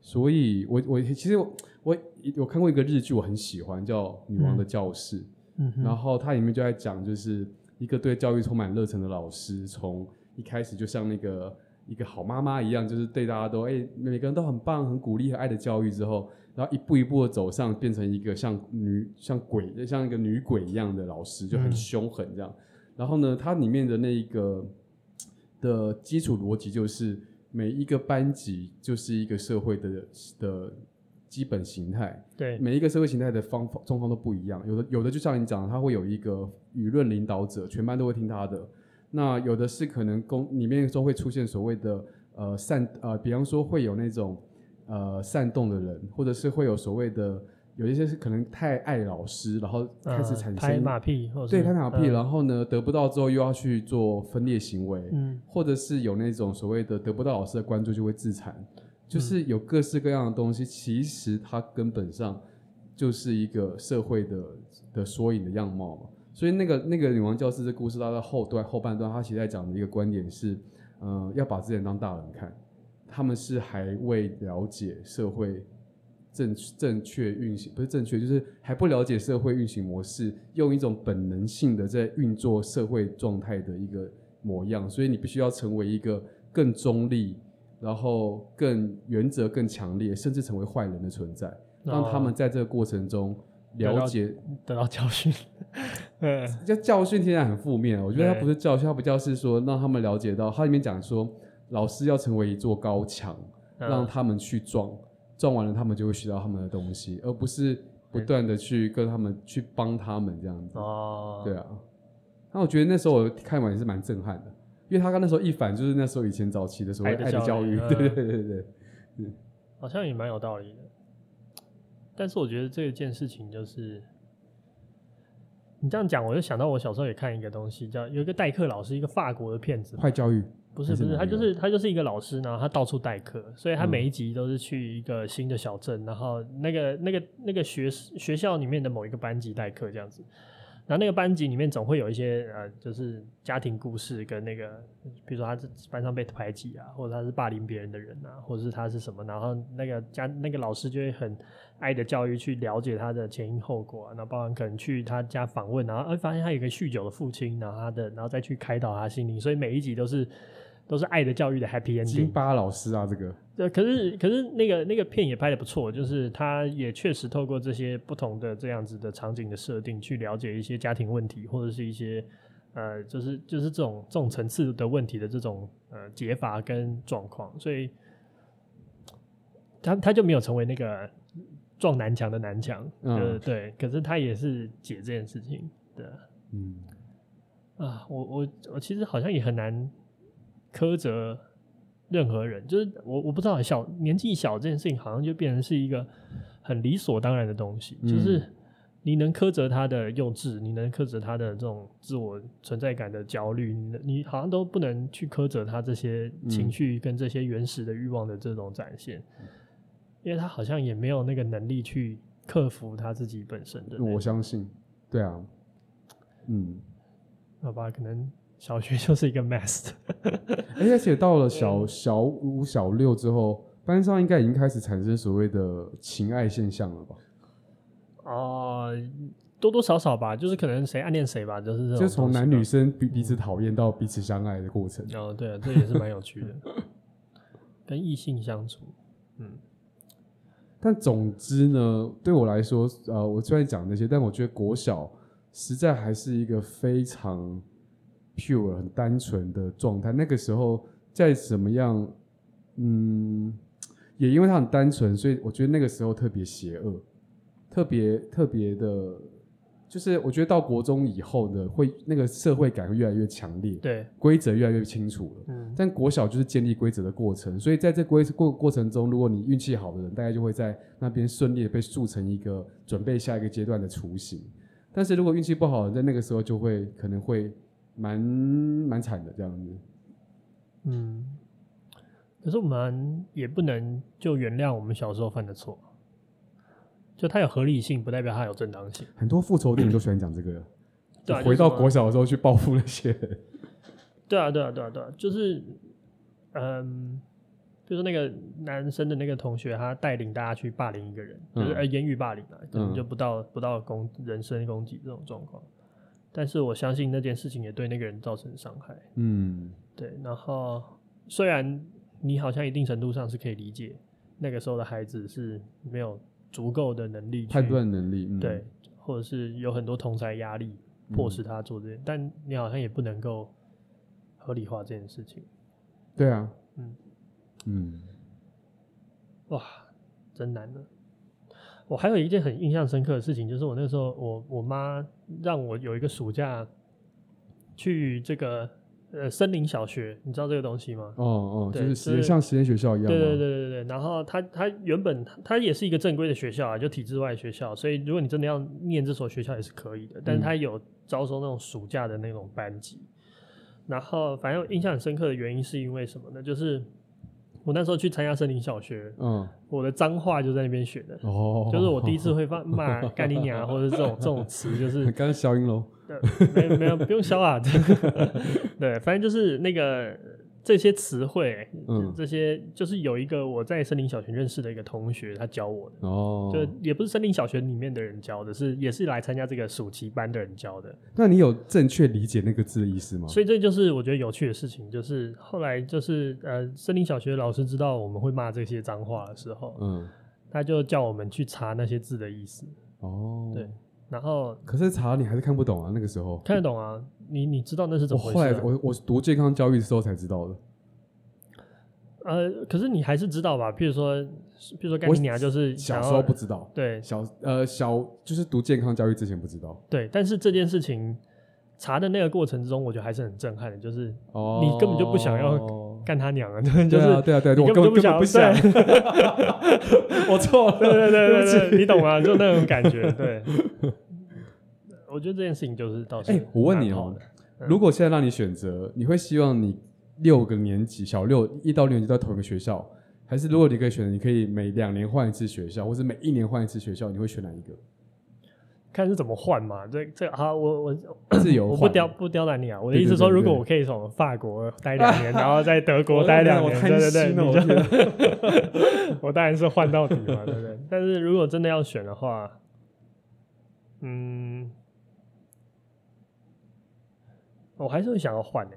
所以我，我我其实我我有看过一个日剧，我很喜欢，叫《女王的教室》。嗯，然后它里面就在讲，就是一个对教育充满热忱的老师，从一开始就像那个一个好妈妈一样，就是对大家都哎、欸、每个人都很棒、很鼓励、很爱的教育之后，然后一步一步的走上，变成一个像女像鬼、像一个女鬼一样的老师，就很凶狠这样。然后呢，它里面的那一个的基础逻辑就是。每一个班级就是一个社会的的基本形态，
对，
每一个社会形态的方法状况都不一样。有的有的就像你讲的，他会有一个舆论领导者，全班都会听他的。那有的是可能公里面都会出现所谓的呃煽呃，比方说会有那种呃煽动的人，或者是会有所谓的。有一些是可能太爱老师，然后开始产生、呃、拍马屁，对，拍马屁，呃、然后呢得不到之后又要去做分裂行为，嗯，或者是有那种所谓的得不到老师的关注就会自残，就是有各式各样的东西，其实它根本上就是一个社会的的缩影的样貌嘛。所以那个那个女王教师的故事，它的后段后半段，它其实在讲的一个观点是，嗯、呃，要把自己当大人看，他们是还未了解社会。正正确运行不是正确，就是还不了解社会运行模式，用一种本能性的在运作社会状态的一个模样，所以你必须要成为一个更中立，然后更原则更强烈，甚至成为坏人的存在，让他们在这个过程中了解
得到，教训。
对，叫教训听起来很负面，我觉得他不是教训，他不叫是说让他们了解到，他里面讲说老师要成为一座高墙，让他们去撞。撞完了，他们就会学到他们的东西，而不是不断的去跟他们去帮他们这样子。哦，对啊。那我觉得那时候我看完也是蛮震撼的，因为他刚那时候一反就是那时候以前早期的所谓爱的教育，对对对对对，
嗯，好像也蛮有道理的。但是我觉得这件事情就是，你这样讲，我就想到我小时候也看一个东西，叫有一个代课老师，一个法国的骗子，
坏教育。
不是不是，他就是他就是一个老师，然后他到处代课，所以他每一集都是去一个新的小镇，嗯、然后那个那个那个学学校里面的某一个班级代课这样子，然后那个班级里面总会有一些呃，就是家庭故事跟那个，比如说他是班上被排挤啊，或者他是霸凌别人的人啊，或者是他是什么，然后那个家那个老师就会很爱的教育去了解他的前因后果，啊，然后包含可能去他家访问，然后哎发现他有个酗酒的父亲，然后他的然后再去开导他心灵，所以每一集都是。都是爱的教育的 happy ending。
金巴老师啊，这个
对，可是可是那个那个片也拍的不错，就是他也确实透过这些不同的这样子的场景的设定，去了解一些家庭问题，或者是一些呃，就是就是这种这种层次的问题的这种呃解法跟状况，所以他他就没有成为那个撞南墙的南墙，嗯，对，可是他也是解这件事情的，嗯，啊，我我我其实好像也很难。苛责任何人，就是我我不知道小年纪小这件事情，好像就变成是一个很理所当然的东西。嗯、就是你能苛责他的幼稚，你能苛责他的这种自我存在感的焦虑，你你好像都不能去苛责他这些情绪跟这些原始的欲望的这种展现，嗯、因为他好像也没有那个能力去克服他自己本身的。
我相信，对啊，嗯，
好吧，可能。小学 就是一个 mess，
而且到了小小五、小六之后，班上应该已经开始产生所谓的情爱现象了吧？
哦、呃，多多少少吧，就是可能谁暗恋谁吧，就是这种。
就从男女生彼彼此讨厌到彼此相爱的过程。
哦，对啊，这也是蛮有趣的，跟异性相处，嗯。
但总之呢，对我来说，呃，我虽然讲那些，但我觉得国小。实在还是一个非常 pure 很单纯的状态。那个时候再怎么样，嗯，也因为他很单纯，所以我觉得那个时候特别邪恶，特别特别的。就是我觉得到国中以后呢会那个社会感会越来越强烈，
对，
规则越来越清楚了。嗯，但国小就是建立规则的过程，所以在这规过过程中，如果你运气好的人，大概就会在那边顺利的被塑成一个准备下一个阶段的雏形。但是如果运气不好的，在那个时候就会可能会蛮蛮惨的这样子。
嗯，可是我们也不能就原谅我们小时候犯的错。就它有合理性，不代表它有正当性。
很多复仇电影都喜欢讲这个。
对啊，
回到国小的时候去报复那些人。
对啊，对啊，对啊，对啊，就是，嗯，就是那个男生的那个同学，他带领大家去霸凌一个人，嗯、就是呃言语霸凌啊，可能就不到、嗯、不到攻人身攻击这种状况。但是我相信那件事情也对那个人造成伤害。嗯，对。然后虽然你好像一定程度上是可以理解，那个时候的孩子是没有。足够的能力，
判断能力，嗯、
对，或者是有很多同侪压力，迫使他做这件，嗯、但你好像也不能够合理化这件事情。
对啊，嗯嗯，
哇，真难的。我还有一件很印象深刻的事情，就是我那时候，我我妈让我有一个暑假去这个。呃，森林小学，你知道这个东西吗？
哦哦，就是实像实验学校一样。
对对对对对。然后它它原本它也是一个正规的学校啊，就体制外学校，所以如果你真的要念这所学校也是可以的。但是它有招收那种暑假的那种班级。嗯、然后反正印象很深刻的原因是因为什么呢？就是。我那时候去参加森林小学，嗯，我的脏话就在那边学的，哦，就是我第一次会骂骂 干你娘或者这种这种词，就是
刚刚消音喽，
对，没没有不用消啊，对，反正就是那个。这些词汇，嗯，这些就是有一个我在森林小学认识的一个同学，他教我的哦，就也不是森林小学里面的人教的，是也是来参加这个暑期班的人教的。
那你有正确理解那个字的意思吗？
所以这就是我觉得有趣的事情，就是后来就是呃，森林小学老师知道我们会骂这些脏话的时候，嗯，他就叫我们去查那些字的意思。哦，对，然后
可是查你还是看不懂啊，那个时候
看得懂啊。你你知道那是怎么回事？
我后来我我读健康教育的时候才知道的。
呃，可是你还是知道吧？譬如说，譬如说干你娘就是
小时候不知道，
对，
小呃小就是读健康教育之前不知道。
对，但是这件事情查的那个过程之中，我觉得还是很震撼的，就是你根本就不想要 干他娘啊，就是对啊
对啊对，
你根本就不想不想。
我错了，
对对对对对，你懂吗？就那种感觉，对。我觉得这件事情就是到。哎，
我问你哦，如果现在让你选择，你会希望你六个年级，小六一到六年级在同一个学校，还是如果你可以选择，你可以每两年换一次学校，或者每一年换一次学校，你会选哪一个？
看是怎么换嘛？这这好，我 我
自由，
我不刁不刁难你啊。我的意思说，如果我可以从法国待两年，然后在德国待两年，对对对，你就 我当然是换到底嘛，对不对？但是如果真的要选的话，嗯。我还是会想要换的、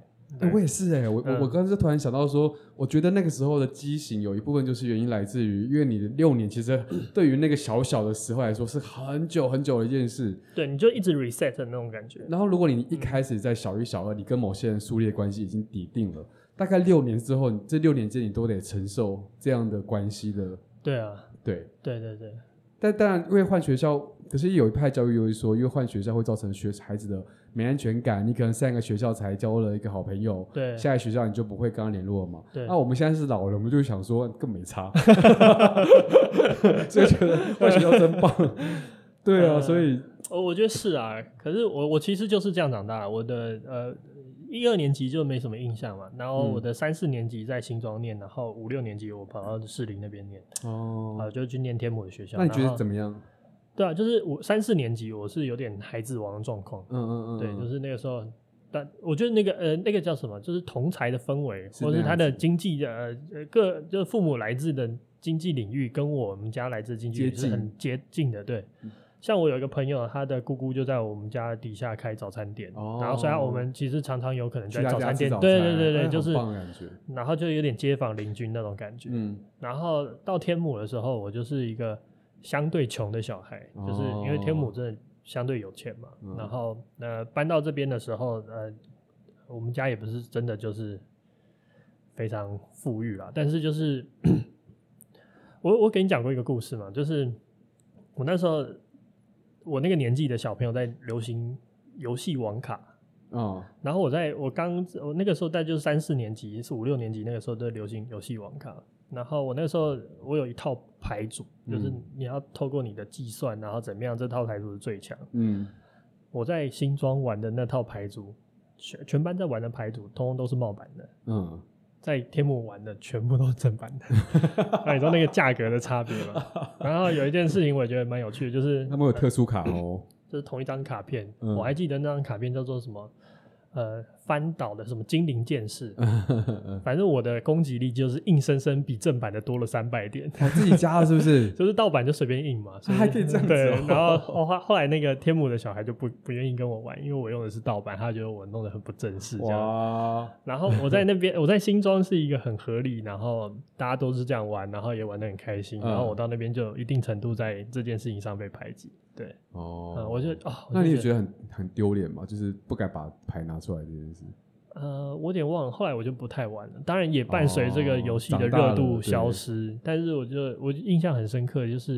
我也是哎、欸，我、嗯、我我刚才突然想到说，我觉得那个时候的畸形有一部分就是原因来自于，因为你的六年其实 对于那个小小的时候来说是很久很久的一件事，
对，你就一直 reset 的那种感觉。
然后如果你一开始在小一、小二，你跟某些人树立的关系已经底定了，大概六年之后，这六年间你都得承受这样的关系的。
对啊，
对，
对对对。
但当然，因为换学校，可是有一派教育又会说，因为换学校会造成学孩子的。没安全感，你可能上一个学校才交了一个好朋友，
对，
下一个学校你就不会跟他联络了嘛。
对，
那我们现在是老了，我们就想说更没差，所以觉得换学校真棒。对啊，所以，
我我觉得是啊。可是我我其实就是这样长大，我的呃一二年级就没什么印象嘛，然后我的三四年级在新庄念，然后五六年级我跑到士林那边念，哦，啊就去念天母的学校。
那你觉得怎么样？
对啊，就是我三四年级，我是有点孩子王的状况。嗯嗯嗯，对，就是那个时候，但我觉得那个呃，那个叫什么，就是同才的氛围，或者是他的经济的呃各，就是父母来自的经济领域，跟我们家来自经济领域是很接近的。对，像我有一个朋友，他的姑姑就在我们家底下开早餐店，然后虽然我们其实常常有可能在早餐店，对对对对，就是，然后就有点街坊邻居那种感觉。嗯，然后到天母的时候，我就是一个。相对穷的小孩，就是因为天母真的相对有钱嘛，嗯、然后呃搬到这边的时候，呃，我们家也不是真的就是非常富裕啦，但是就是 我我给你讲过一个故事嘛，就是我那时候我那个年纪的小朋友在流行游戏网卡。哦，然后我在我刚我那个时候在就是三四年级，是五六年级那个时候都流行游戏网卡。然后我那个时候我有一套牌组，就是你要透过你的计算，然后怎么样，这套牌组是最强。嗯，我在新庄玩的那套牌组，全全班在玩的牌组，通通都是冒版的。嗯，在天母玩的全部都是正版的。那你知道那个价格的差别吗？然后有一件事情我也觉得蛮有趣的，就是
他们有特殊卡哦，
就是同一张卡片，嗯、我还记得那张卡片叫做什么？呃，翻倒的什么精灵剑士，反正我的攻击力就是硬生生比正版的多了三百点。
他自己加了是不是？
就是盗版就随便印嘛，所以
还可以这样子、哦。
对，然后后后来那个天母的小孩就不不愿意跟我玩，因为我用的是盗版，他觉得我弄得很不正式。这样。哇然后我在那边，我在新庄是一个很合理，然后大家都是这样玩，然后也玩得很开心。然后我到那边就有一定程度在这件事情上被排挤。对哦、嗯，我就哦，
那你也觉得很很丢脸吗？就是不敢把牌拿出来这件事。
呃，我有点忘了，后来我就不太玩了。当然也伴随这个游戏的热度消失，但是我就我印象很深刻，就是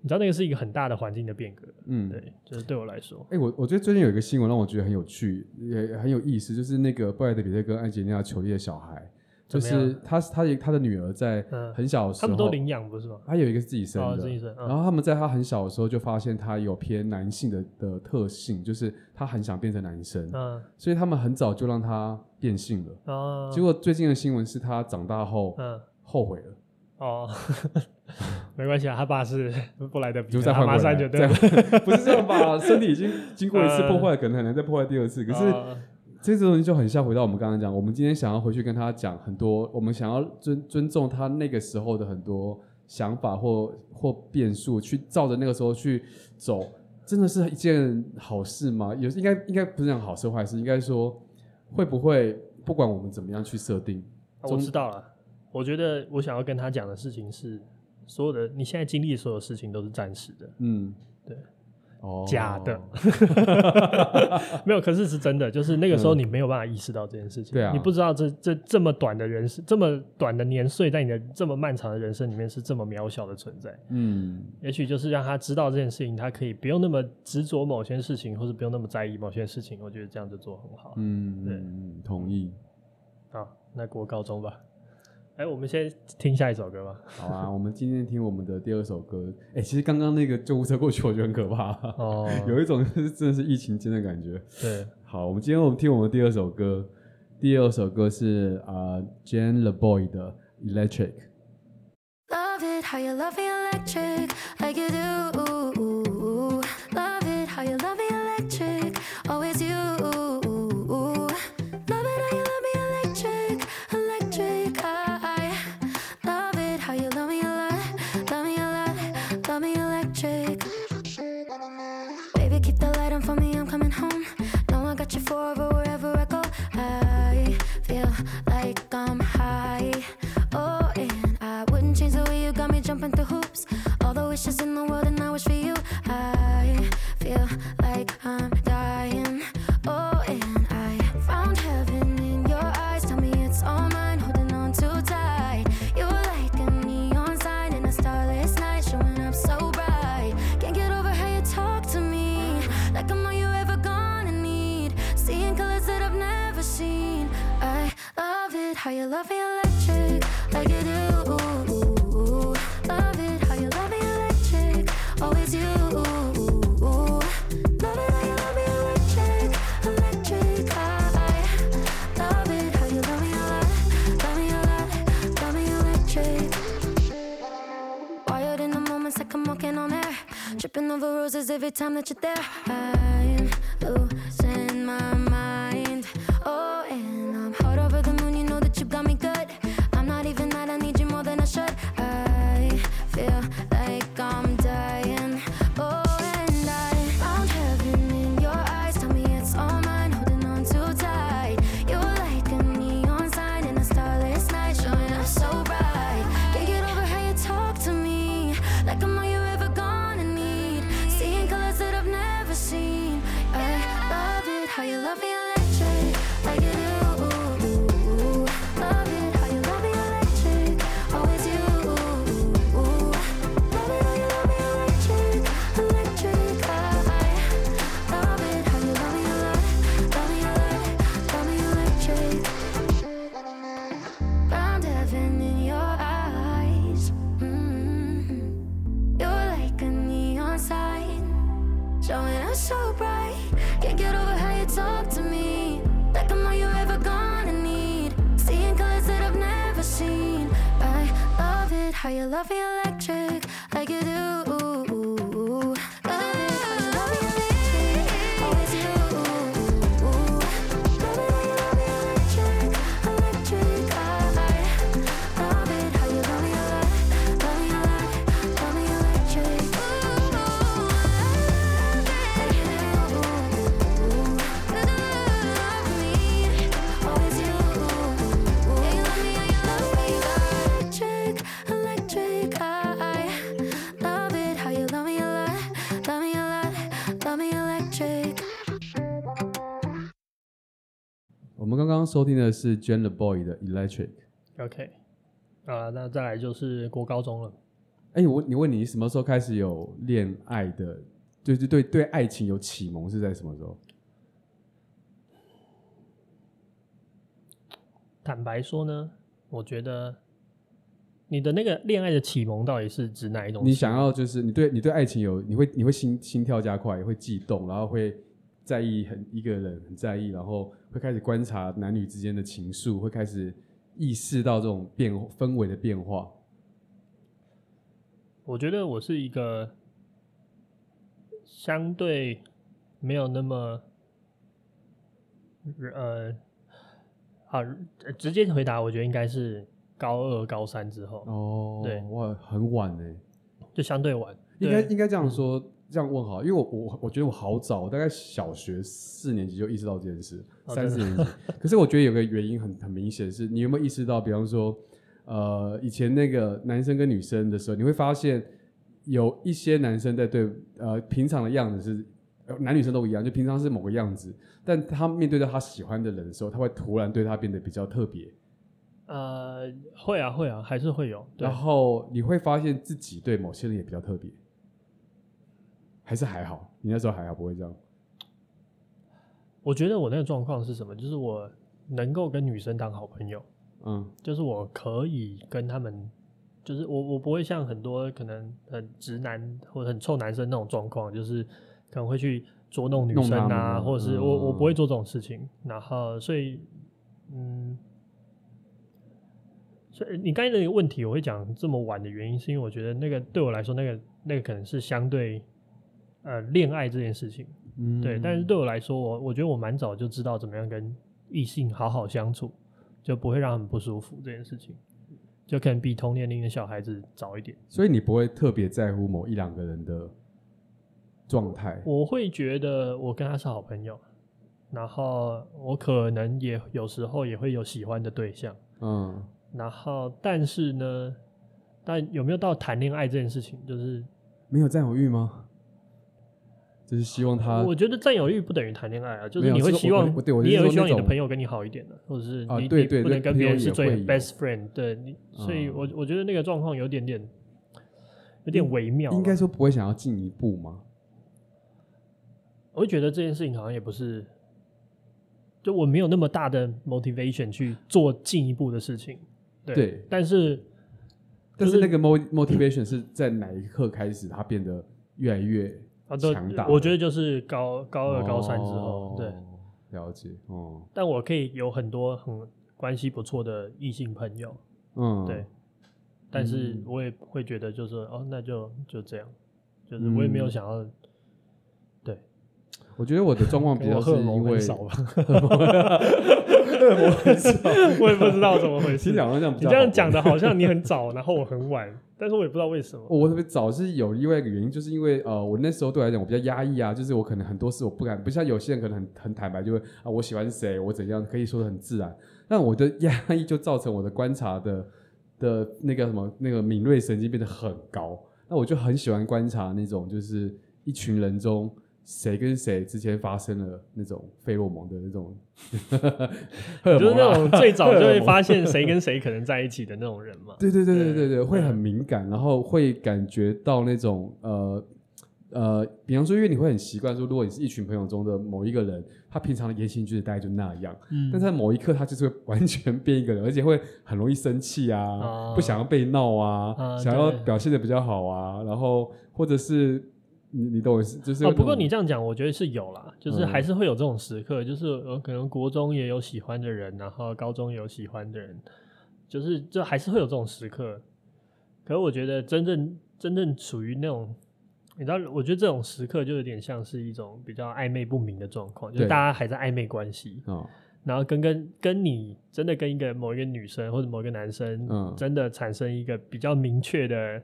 你知道那个是一个很大的环境的变革。嗯，对，就是对我来说。
哎、欸，我我觉得最近有一个新闻让我觉得很有趣，也很有意思，就是那个布莱德比特跟安吉丽娜裘丽的小孩。就是他，他他的女儿在很小的时候，他们
都领养不是吗？
他有一个是自己生的，然后他们在他很小的时候就发现他有偏男性的的特性，就是他很想变成男生，所以他们很早就让他变性了。结果最近的新闻是他长大后，后悔了。哦，
没关系啊，他爸是布莱德彼特，
就再换回来，对，不是这样吧？身体已经经过一次 破坏，可能很难再破坏第二次。可是。这种东西就很像回到我们刚刚讲，我们今天想要回去跟他讲很多，我们想要尊尊重他那个时候的很多想法或或变数，去照着那个时候去走，真的是一件好事吗？有应该应该不是讲好事坏事，应该说会不会不管我们怎么样去设定，
我知道了。我觉得我想要跟他讲的事情是，所有的你现在经历的所有事情都是暂时的。嗯，对。假的，没有，可是是真的，就是那个时候你没有办法意识到这件事情，嗯、你不知道这这这么短的人生，这么短的年岁，在你的这么漫长的人生里面是这么渺小的存在。嗯，也许就是让他知道这件事情，他可以不用那么执着某些事情，或是不用那么在意某些事情。我觉得这样就做很好。
嗯，对，同意。
好，那过高中吧。哎、欸，我们先听下一首歌吧。
好啊，我们今天听我们的第二首歌。哎、欸，其实刚刚那个救护车过去，我觉得很可怕。哦，有一种是真的是疫情间的感觉。
对，
好，我们今天我们听我们第二首歌。第二首歌是啊、呃、Jan LeBoy 的 Electric。Love it how you love me electric like you do. wishes in the world and every time that you're there. I'm losing oh, my mind. love you.
收听的是 Jam the Boy 的 Electric。
OK，啊，那再来就是国高中了。
哎、欸，我你问你什么时候开始有恋爱的，就是对对爱情有启蒙是在什么时候？
坦白说呢，我觉得你的那个恋爱的启蒙到底是指哪一种？
你想要就是你对你对爱情有你会你会心心跳加快，也会悸动，然后会。在意很一个人很在意，然后会开始观察男女之间的情愫，会开始意识到这种变氛围的变化。
我觉得我是一个相对没有那么呃，好直接回答，我觉得应该是高二高三之后
哦，
对，
哇，很晚呢，
就相对晚，
应该应该这样说。嗯这样问好，因为我我我觉得我好早，我大概小学四年级就意识到这件事，哦、三四年级。可是我觉得有个原因很很明显，是你有没有意识到？比方说，呃，以前那个男生跟女生的时候，你会发现有一些男生在对呃平常的样子是男女生都一样，就平常是某个样子，但他面对到他喜欢的人的时候，他会突然对他变得比较特别。
呃，会啊会啊，还是会有。
然后你会发现自己对某些人也比较特别。还是还好，你那时候还好，不会这样。
我觉得我那个状况是什么？就是我能够跟女生当好朋友，嗯，就是我可以跟他们，就是我我不会像很多可能很直男或者很臭男生那种状况，就是可能会去捉弄女生啊，或者是我、嗯、我不会做这种事情。然后所以，嗯，所以你刚才那个问题，我会讲这么晚的原因，是因为我觉得那个对我来说，那个那个可能是相对。呃，恋爱这件事情，嗯，对，但是对我来说，我我觉得我蛮早就知道怎么样跟异性好好相处，就不会让他们不舒服这件事情，就可能比同年龄的小孩子早一点。
所以你不会特别在乎某一两个人的状态？
我会觉得我跟他是好朋友，然后我可能也有时候也会有喜欢的对象，嗯，然后但是呢，但有没有到谈恋爱这件事情，就是
没有占有欲吗？就是希望他，
我觉得占有欲不等于谈恋爱啊，就是你会希望，你也会希望你的朋友跟你好一点的，或者是你你不能跟别人是最 best friend，对你，所以我我觉得那个状况有点点，有点微妙。
应该说不会想要进一步吗？
我会觉得这件事情好像也不是，就我没有那么大的 motivation 去做进一步的事情，对，但是
但是那个 motivation 是在哪一刻开始，它变得越来越。
啊，都，我觉得就是高高二、高三之后，哦、对，
了解哦。
但我可以有很多很关系不错的异性朋友，嗯，对。但是我也会觉得，就是哦，那就就这样，就是我也没有想要。嗯、对，
我觉得我的状况比较是因为少吧。
我也不知道怎么回事。你这样讲的好像你很早，然后我很晚，但是我也不知道为什么。
我特别早是有另外一个原因，就是因为呃，我那时候对我来讲我比较压抑啊，就是我可能很多事我不敢，不像有些人可能很很坦白，就会啊我喜欢谁，我怎样可以说的很自然。那我的压抑就造成我的观察的的那个什么那个敏锐神经变得很高。那我就很喜欢观察那种就是一群人中。谁跟谁之间发生了那种费洛蒙的那种，
就是那种最早就会发现谁跟谁可能在一起的那种人嘛。
对对对对对对，会很敏感，然后会感觉到那种呃呃，比方说，因为你会很习惯说，如果你是一群朋友中的某一个人，他平常的言行举止大概就那样，嗯，但在某一刻他就是会完全变一个人，而且会很容易生气啊，不想要被闹啊，想要表现的比较好啊，然后或者是。你你懂我意思，就是哦。
不过你这样讲，我觉得是有啦，就是还是会有这种时刻，嗯、就是呃，可能国中也有喜欢的人，然后高中也有喜欢的人，就是就还是会有这种时刻。可是我觉得真正真正处于那种，你知道，我觉得这种时刻就有点像是一种比较暧昧不明的状况，就是大家还在暧昧关系。哦。然后跟跟跟你真的跟一个某一个女生或者某一个男生，嗯，真的产生一个比较明确的，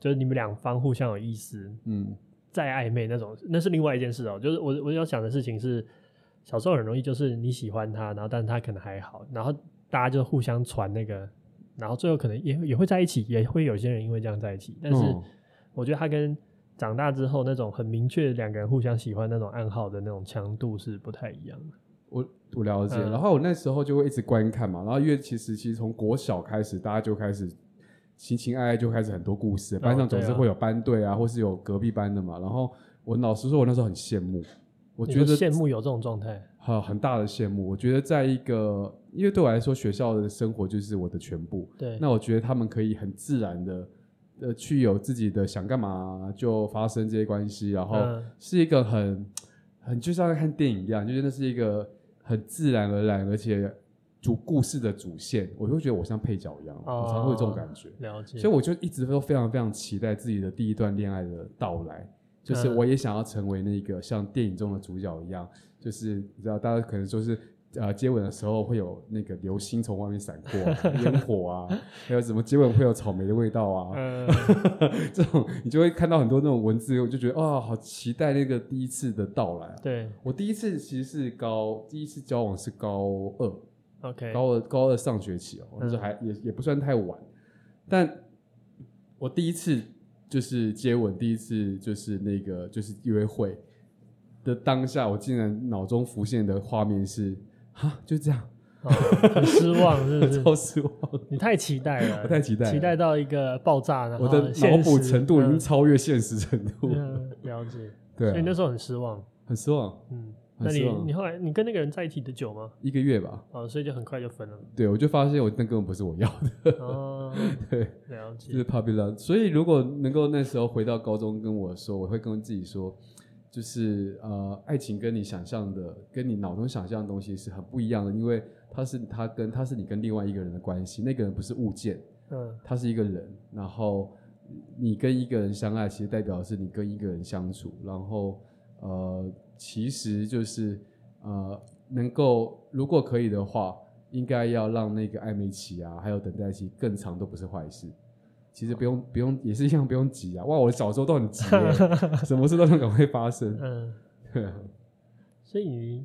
就是你们两方互相有意思，嗯，再暧昧那种，那是另外一件事哦。就是我我要想的事情是，小时候很容易就是你喜欢他，然后但是他可能还好，然后大家就互相传那个，然后最后可能也也会在一起，也会有些人因为这样在一起。但是我觉得他跟长大之后那种很明确两个人互相喜欢那种暗号的那种强度是不太一样的。
我我了解，嗯，然后我那时候就会一直观看嘛，然后因为其实其实从国小开始，大家就开始情情爱爱，就开始很多故事，班上总是会有班队啊，或是有隔壁班的嘛。然后我老实说，我那时候很羡慕，我觉得
羡慕有这种状态，
很很大的羡慕。我觉得在一个，因为对我来说，学校的生活就是我的全部。
对，
那我觉得他们可以很自然的呃去有自己的想干嘛就发生这些关系，然后是一个很很就像看电影一样，就是那是一个。很自然而然，而且主故事的主线，我就会觉得我像配角一样，哦、我才会有这种感觉。
了解。
所以我就一直都非常非常期待自己的第一段恋爱的到来，就是我也想要成为那个像电影中的主角一样，就是你知道，大家可能就是。呃，接吻的时候会有那个流星从外面闪过，烟火啊，还有什么接吻会有草莓的味道啊，嗯、这种你就会看到很多那种文字，我就觉得啊、哦，好期待那个第一次的到来。
啊对，
我第一次其实是高，第一次交往是高二
，OK，
高二高二上学期哦，那时候还也也不算太晚，但我第一次就是接吻，第一次就是那个就是约会的当下，我竟然脑中浮现的画面是。哈，就这样，
哦、很失望，是不是？
超失望！
你太期待了，
我太期待，
期待到一个爆炸，然后
我的脑补程度已经超越现实程度。
嗯，了解。
对、啊，
所以那时候很失望，
很失望。
嗯，那你你后来你跟那个人在一起的久吗？
一个月吧。
哦，所以就很快就分了。
对，我就发现我那根本不是我要的。
哦，
对，
了解。
就是 puppy love。所以如果能够那时候回到高中跟我说，我会跟自己说。就是呃，爱情跟你想象的，跟你脑中想象的东西是很不一样的，因为它是它跟它是你跟另外一个人的关系，那个人不是物件，嗯，他是一个人，然后你跟一个人相爱，其实代表的是你跟一个人相处，然后呃，其实就是呃，能够如果可以的话，应该要让那个暧昧期啊，还有等待期更长，都不是坏事。其实不用不用，也是一样不用急啊！哇，我小时候都很急，什么事都能赶快发生。嗯，对啊。
所以，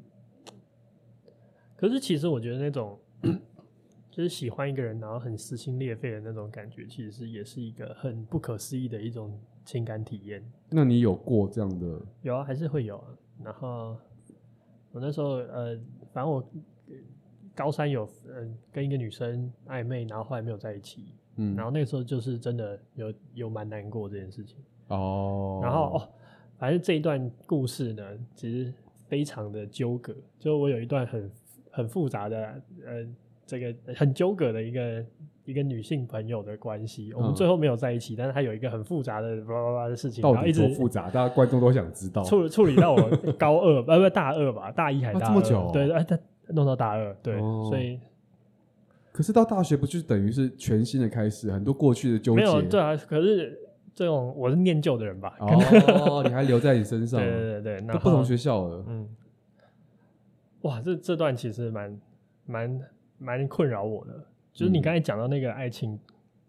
可是其实我觉得那种，就是喜欢一个人，然后很撕心裂肺的那种感觉，其实是也是一个很不可思议的一种情感体验。
那你有过这样的？
有啊，还是会有啊。然后我那时候呃，反正我高三有嗯、呃、跟一个女生暧昧，然后后来没有在一起。嗯，然后那个时候就是真的有有蛮难过这件事情
哦。
然后哦，反正这一段故事呢，其实非常的纠葛。就我有一段很很复杂的呃，这个很纠葛的一个一个女性朋友的关系。我们最后没有在一起，嗯、但是她有一个很复杂的巴拉巴拉的事情，
到底多复杂？大家观众都想知道。
处处理到我 高二，呃不大二吧，大一还大二？
啊、这么久？
对，哎，他弄到大二，对，哦、所以。
可是到大学不就等于是全新的开始，很多过去的纠结。
没有，对啊。可是这种我是念旧的人吧？
哦，你还留在你身上。
对对对，那
不同学校了。
嗯。哇，这这段其实蛮蛮蛮困扰我的。就是你刚才讲到那个爱情，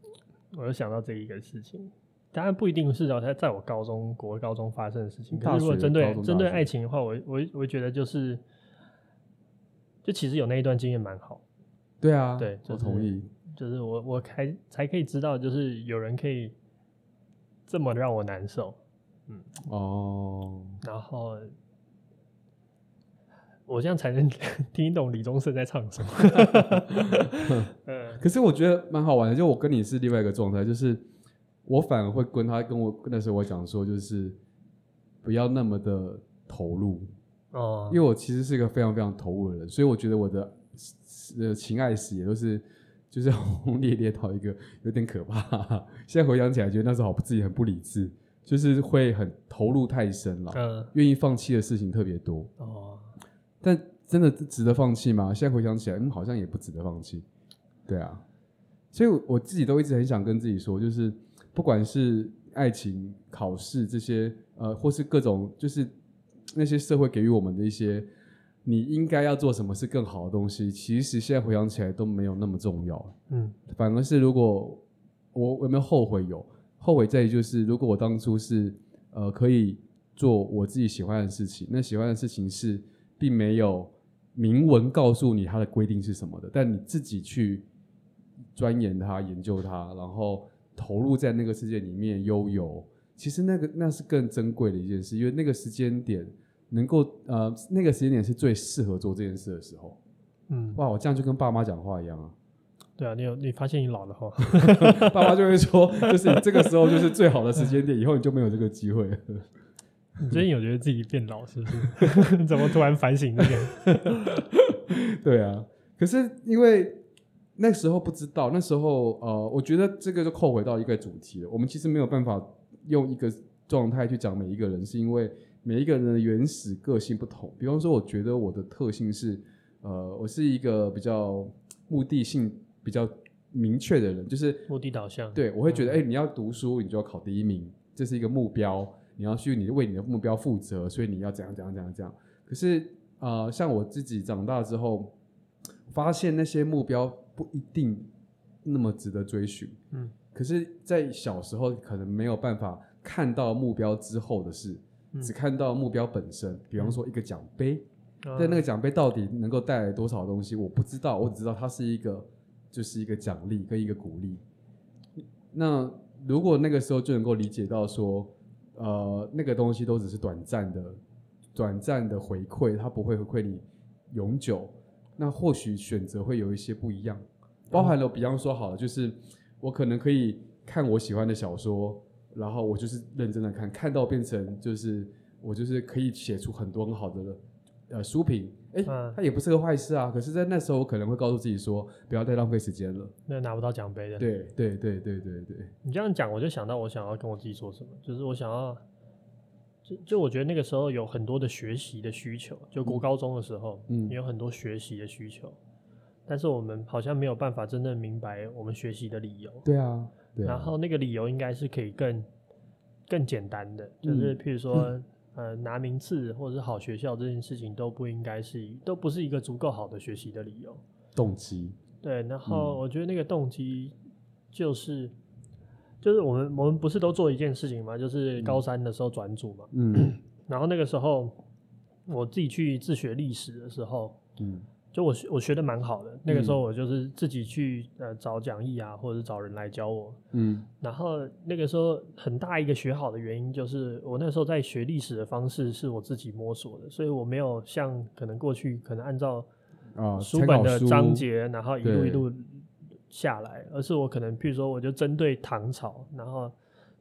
嗯、我就想到这一个事情。当然不一定是在在我高中国高中发生的事情。可是如果针对针对爱情的话，我我我觉得就是，就其实有那一段经验蛮好。
对啊，
对，就是、
我同意。
就是我，我才才可以知道，就是有人可以这么让我难受，嗯，
哦，
然后我这样才能 听懂李宗盛在唱什么。
可是我觉得蛮好玩的，就我跟你是另外一个状态，就是我反而会跟他跟我那时候我讲说，就是不要那么的投入哦，因为我其实是一个非常非常投入的人，所以我觉得我的。呃，情爱史也都是就是 轰轰烈烈到一个有点可怕。现在回想起来，觉得那时候好自己很不理智，就是会很投入太深了，嗯，愿意放弃的事情特别多。哦，但真的值得放弃吗？现在回想起来，嗯，好像也不值得放弃。对啊，所以我自己都一直很想跟自己说，就是不管是爱情、考试这些，呃，或是各种，就是那些社会给予我们的一些，你应该要做什么是更好的东西，其实现在回想起来都没有那么重要。嗯，反而是如果我有没有后悔？有后悔在于就是，如果我当初是呃可以做我自己喜欢的事情，那喜欢的事情是并没有明文告诉你它的规定是什么的，但你自己去。钻研它，研究它，然后投入在那个世界里面悠游。其实那个那是更珍贵的一件事，因为那个时间点能够呃，那个时间点是最适合做这件事的时候。嗯，哇，我这样就跟爸妈讲话一样啊。
对啊，你有你发现你老了哈，
爸妈就会说，就是你这个时候就是最好的时间点，以后你就没有这个机会了。
你最近有觉得自己变老是不是？怎么突然反省这个？
对啊，可是因为。那时候不知道，那时候呃，我觉得这个就扣回到一个主题了。我们其实没有办法用一个状态去讲每一个人，是因为每一个人的原始个性不同。比方说，我觉得我的特性是，呃，我是一个比较目的性比较明确的人，就是
目的导向。
对，我会觉得，哎、嗯欸，你要读书，你就要考第一名，这是一个目标，你要去，你为你的目标负责，所以你要怎样怎样怎样怎样。可是，呃，像我自己长大之后，发现那些目标。不一定那么值得追寻，嗯，可是，在小时候可能没有办法看到目标之后的事，嗯、只看到目标本身。比方说一个奖杯，嗯、但那个奖杯到底能够带来多少东西，我不知道。我只知道它是一个，就是一个奖励跟一个鼓励。那如果那个时候就能够理解到说，呃，那个东西都只是短暂的、短暂的回馈，它不会回馈你永久。那或许选择会有一些不一样，包含了比方说好了，就是我可能可以看我喜欢的小说，然后我就是认真的看，看到变成就是我就是可以写出很多很好的了呃书评，哎、欸，它也不是个坏事啊。可是，在那时候我可能会告诉自己说，不要再浪费时间了。
那拿不到奖杯的。
对对对对对对。
你这样讲，我就想到我想要跟我自己说什么，就是我想要。就就我觉得那个时候有很多的学习的需求，就国高中的时候，嗯，也有很多学习的需求，但是我们好像没有办法真正明白我们学习的理由。
对啊，对啊。
然后那个理由应该是可以更更简单的，就是譬如说，嗯、呃，拿名次或者是好学校这件事情都不应该是，都不是一个足够好的学习的理由。
动机。
对，然后我觉得那个动机就是。就是我们我们不是都做一件事情嘛？就是高三的时候转组嘛。嗯。然后那个时候我自己去自学历史的时候，嗯，就我学我学的蛮好的。那个时候我就是自己去呃找讲义啊，或者是找人来教我。嗯。然后那个时候很大一个学好的原因就是我那时候在学历史的方式是我自己摸索的，所以我没有像可能过去可能按照啊书本的章节，然后一路一路。下来，而是我可能，譬如说，我就针对唐朝，然后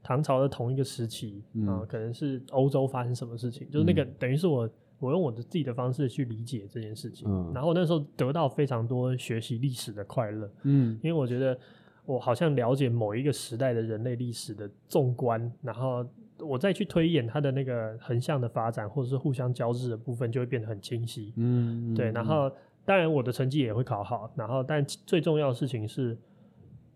唐朝的同一个时期啊、嗯呃，可能是欧洲发生什么事情，就是那个、嗯、等于是我，我用我的自己的方式去理解这件事情，嗯、然后那时候得到非常多学习历史的快乐，嗯，因为我觉得我好像了解某一个时代的人类历史的纵观，然后我再去推演它的那个横向的发展，或者是互相交织的部分，就会变得很清晰，嗯，对，然后。当然，我的成绩也会考好，然后，但最重要的事情是，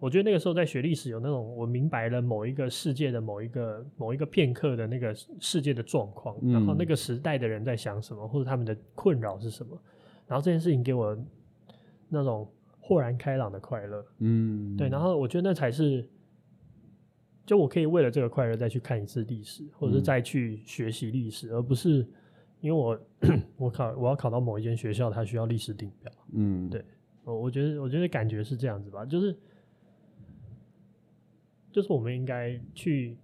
我觉得那个时候在学历史有那种我明白了某一个世界的某一个某一个片刻的那个世界的状况，嗯、然后那个时代的人在想什么，或者他们的困扰是什么，然后这件事情给我那种豁然开朗的快乐，嗯，对，然后我觉得那才是，就我可以为了这个快乐再去看一次历史，或者是再去学习历史，而不是。因为我 我考我要考到某一间学校，它需要历史定标。嗯，对，我我觉得我觉得感觉是这样子吧，就是就是我们应该去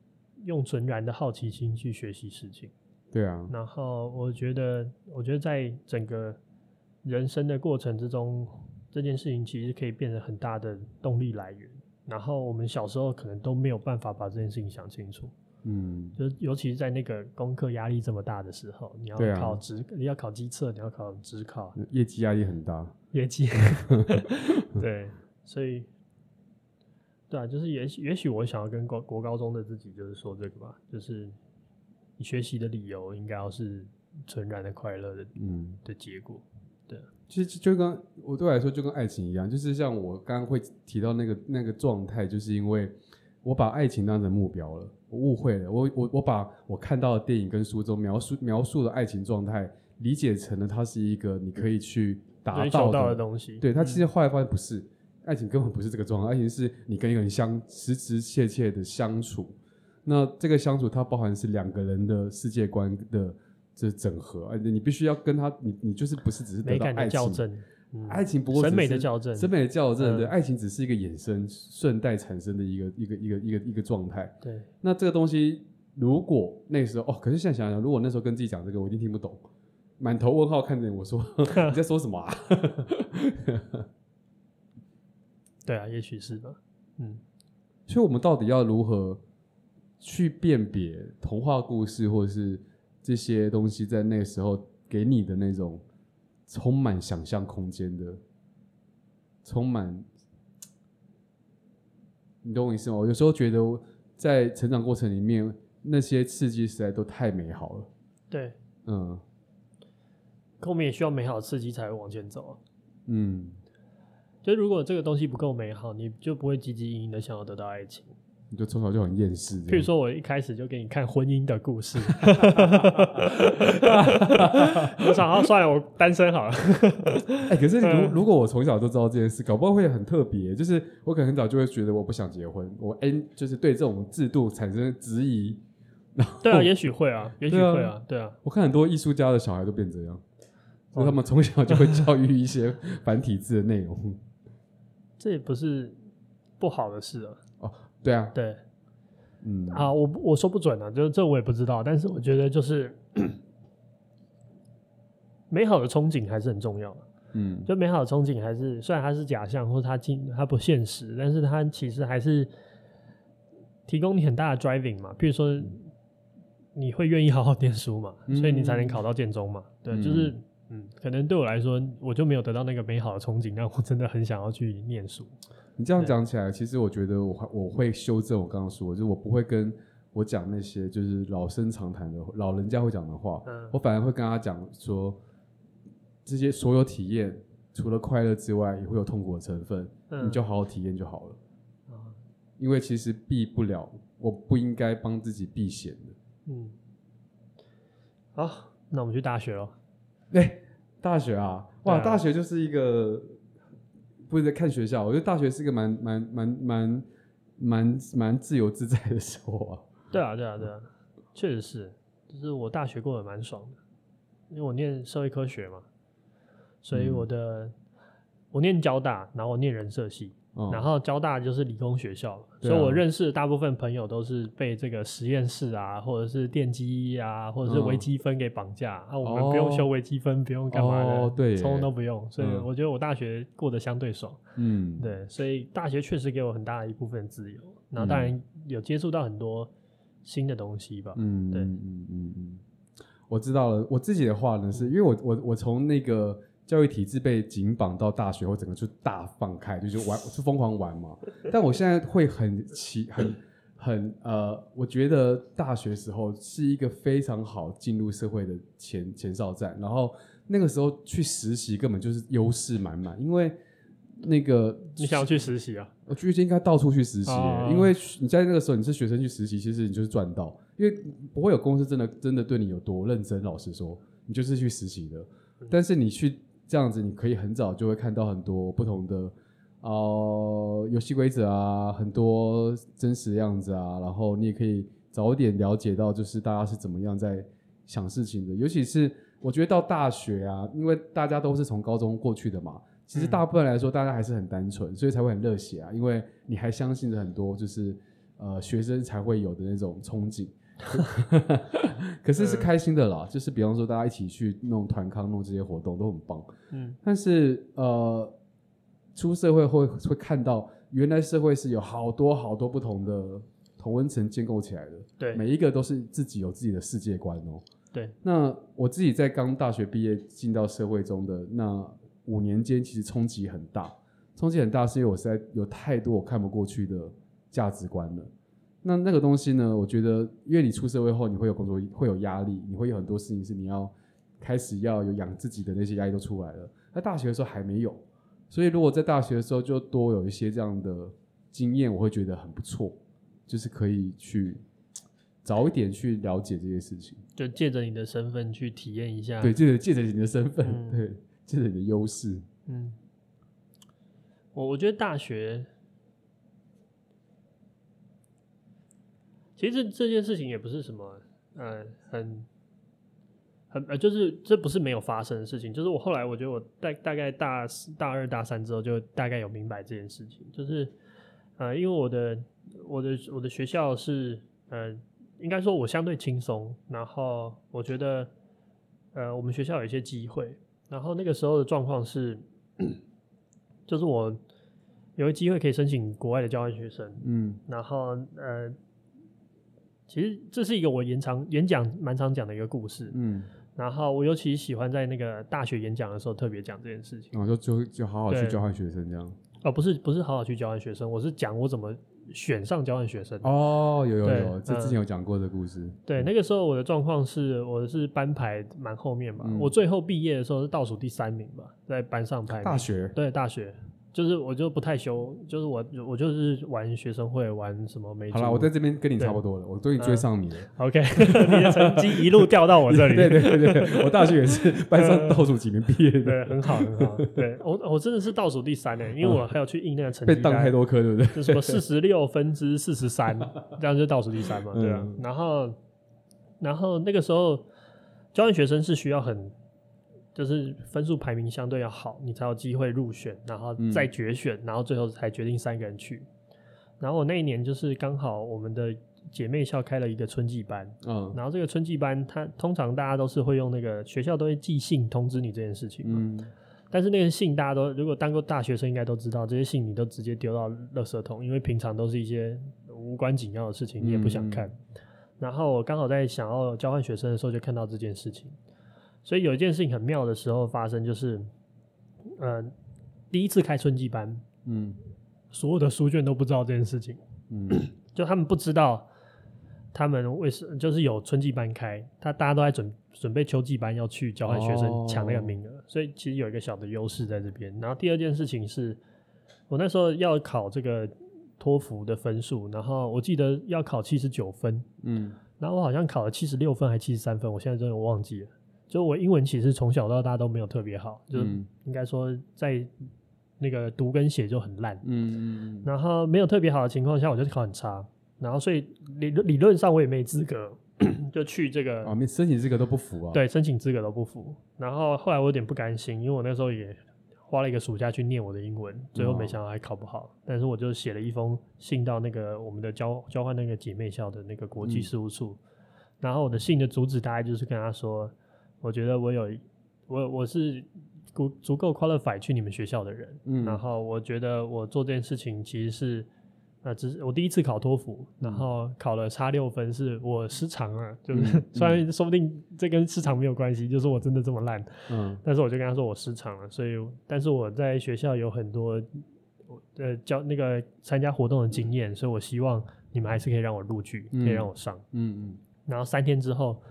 用纯然的好奇心去学习事情。
对啊。
然后我觉得我觉得在整个人生的过程之中，这件事情其实可以变成很大的动力来源。然后我们小时候可能都没有办法把这件事情想清楚。嗯，就尤其是在那个功课压力这么大的时候，你要考职，啊、你要考机测，你要考职考，
业绩压力很大。
业绩，对，所以，对啊，就是也许也许我想要跟国国高中的自己就是说这个吧，就是你学习的理由应该要是纯然的快乐的，嗯，的结果，对。
其实就跟我对我来说就跟爱情一样，就是像我刚刚会提到那个那个状态，就是因为我把爱情当成目标了，我误会了，我我我把我看到的电影跟书中描述描述的爱情状态理解成了它是一个你可以去达到的，
到的东西。
对，它其实后来发现不是，嗯、爱情根本不是这个状态，爱情是你跟一个人相实实切切的相处，那这个相处它包含是两个人的世界观的。这整合，而且你必须要跟他，你你就是不是只是得到爱情，
嗯、
爱情不过
审美的校正，
审美的校正，对，爱情只是一个衍生顺带产生的一个一个一个一个一个状态。
对，
那这个东西如果那时候哦，可是现在想想，如果那时候跟自己讲这个，我一定听不懂，满头问号看着我说 你在说什么啊？
对啊，也许是吧。嗯，
所以我们到底要如何去辨别童话故事，或者是？这些东西在那个时候给你的那种充满想象空间的，充满，你懂我意思吗？我有时候觉得在成长过程里面，那些刺激实在都太美好了。
对，
嗯，
可我们也需要美好的刺激才会往前走啊。
嗯，
就如果这个东西不够美好，你就不会汲汲营营的想要得到爱情。
你就从小就很厌世。
譬如说，我一开始就给你看婚姻的故事。我想要算了，我单身好了。
哎、欸，可是 如如果我从小就知道这件事，搞不好会很特别。就是我可能很早就会觉得我不想结婚，我 N 就是对这种制度产生质疑。
对啊，也许会啊，也许会啊，对啊。
我看很多艺术家的小孩都变这样，所以他们从小就会教育一些繁体字的内容。
这也不是不好的事啊。
哦对啊，
对，
嗯，
啊，我我说不准啊，就这我也不知道，但是我觉得就是美好的憧憬还是很重要的，
嗯，
就美好的憧憬还是虽然它是假象或者它进它不现实，但是它其实还是提供你很大的 driving 嘛，譬如说你会愿意好好念书嘛，嗯、所以你才能考到建中嘛，对，嗯、就是嗯，可能对我来说，我就没有得到那个美好的憧憬，让我真的很想要去念书。
你这样讲起来，其实我觉得我我会修正我刚刚说，就是我不会跟我讲那些就是老生常谈的老人家会讲的话，
嗯、
我反而会跟他讲说，这些所有体验除了快乐之外，也会有痛苦的成分，嗯、你就好好体验就好了。
嗯、
因为其实避不了，我不应该帮自己避险的。
嗯，好，那我们去大学喽。
哎、欸，大学啊，哇，
啊、
大学就是一个。不是在看学校，我觉得大学是一个蛮蛮蛮蛮蛮蛮自由自在的时候啊。
对啊，对啊，对啊，确实是，就是我大学过得蛮爽的，因为我念社会科学嘛，所以我的、嗯、我念交大，然后我念人社系。然后交大就是理工学校，所以我认识的大部分朋友都是被这个实验室啊，或者是电机啊，或者是微积分给绑架啊。我们不用修微积分，不用干嘛的，对，通通都不用。所以我觉得我大学过得相对爽。嗯，对，所以大学确实给我很大的一部分自由。那当然有接触到很多新的东西吧。嗯，对，嗯嗯嗯，
我知道了。我自己的话呢，是因为我我我从那个。教育体制被紧绑到大学，或整个就大放开，就是玩，是疯狂玩嘛。但我现在会很奇，很很呃，我觉得大学时候是一个非常好进入社会的前前哨站。然后那个时候去实习根本就是优势满满，因为那个
你想要去实习啊？
我觉得应该到处去实习，哦、因为你在那个时候你是学生去实习，其实你就是赚到，因为不会有公司真的真的对你有多认真。老实说，你就是去实习的，但是你去。这样子，你可以很早就会看到很多不同的呃游戏规则啊，很多真实的样子啊，然后你也可以早点了解到，就是大家是怎么样在想事情的。尤其是我觉得到大学啊，因为大家都是从高中过去的嘛，其实大部分来说大家还是很单纯，所以才会很热血啊，因为你还相信着很多就是呃学生才会有的那种憧憬。可是是开心的啦，嗯、就是比方说大家一起去弄团康、弄这些活动都很棒。嗯，但是呃，出社会会会看到，原来社会是有好多好多不同的同温层建构起来的。
对，
每一个都是自己有自己的世界观哦。
对，
那我自己在刚大学毕业进到社会中的那五年间，其实冲击很大。冲击很大是因为我实在有太多我看不过去的价值观了。那那个东西呢？我觉得，因为你出社会后，你会有工作，会有压力，你会有很多事情是你要开始要有养自己的那些压力都出来了。在大学的时候还没有，所以如果在大学的时候就多有一些这样的经验，我会觉得很不错，就是可以去早一点去了解这些事情，
就借着你的身份去体验一下。
对，借着借着你的身份，嗯、对，借着你的优势。
嗯，我我觉得大学。其实这这件事情也不是什么，呃，很，很呃，就是这不是没有发生的事情。就是我后来我觉得我大大概大大二大三之后，就大概有明白这件事情。就是，呃，因为我的我的我的学校是，呃，应该说我相对轻松。然后我觉得，呃，我们学校有一些机会。然后那个时候的状况是，就是我有个机会可以申请国外的交换学生。嗯，然后呃。其实这是一个我延长演讲蛮常讲的一个故事，嗯，然后我尤其喜欢在那个大学演讲的时候特别讲这件事情。
哦，就就就好好去交换学生这样。
哦，不是不是好好去交换学生，我是讲我怎么选上交换学生。
哦，有有有，这之前有讲过的故事。
呃、对，那个时候我的状况是，我是班排蛮后面嘛，嗯、我最后毕业的时候是倒数第三名吧，在班上排。
大学。
对，大学。就是我就不太修，就是我我就是玩学生会，玩什么没。
好了，我在这边跟你差不多了，我终于追上你了。
OK，你的成绩一路掉到我这里。
对对对对，我大学也是班上倒数几名毕业的。
对，很好很好。对我我真的是倒数第三呢，因为我还要去印那个成绩。
被当太多科，对不对？
就什么四十六分之四十三，这样就倒数第三嘛，对啊。然后然后那个时候交换学生是需要很。就是分数排名相对要好，你才有机会入选，然后再决选，嗯、然后最后才决定三个人去。然后我那一年就是刚好我们的姐妹校开了一个春季班，嗯，然后这个春季班，它通常大家都是会用那个学校都会寄信通知你这件事情，嗯，但是那个信大家都如果当过大学生应该都知道，这些信你都直接丢到垃圾桶，因为平常都是一些无关紧要的事情，你也不想看。嗯、然后我刚好在想要交换学生的时候就看到这件事情。所以有一件事情很妙的时候发生，就是，呃，第一次开春季班，嗯，所有的书卷都不知道这件事情，嗯，就他们不知道，他们为什就是有春季班开，他大家都在准准备秋季班要去交换学生抢那个名额，哦、所以其实有一个小的优势在这边。然后第二件事情是，我那时候要考这个托福的分数，然后我记得要考七十九分，嗯，然后我好像考了七十六分还七十三分，我现在真的忘记了。就我英文其实从小到大都没有特别好，就应该说在那个读跟写就很烂，嗯嗯嗯，然后没有特别好的情况下，我就考很差，然后所以理理论上我也没资格就去这个
啊，申请资格都不符啊，
对，申请资格都不符。然后后来我有点不甘心，因为我那时候也花了一个暑假去念我的英文，最后没想到还考不好，但是我就写了一封信到那个我们的交交换那个姐妹校的那个国际事务处，然后我的信的主旨大概就是跟他说。我觉得我有我我是足足够 qualify 去你们学校的人，嗯，然后我觉得我做这件事情其实是，啊，只是我第一次考托福，然后考了差六分，是我失常了，就是、嗯、虽然说不定这跟失常没有关系，就是我真的这么烂，嗯，但是我就跟他说我失常了，所以但是我在学校有很多呃教那个参加活动的经验，所以我希望你们还是可以让我录取，可以让我上，嗯嗯，嗯。然后三天之后。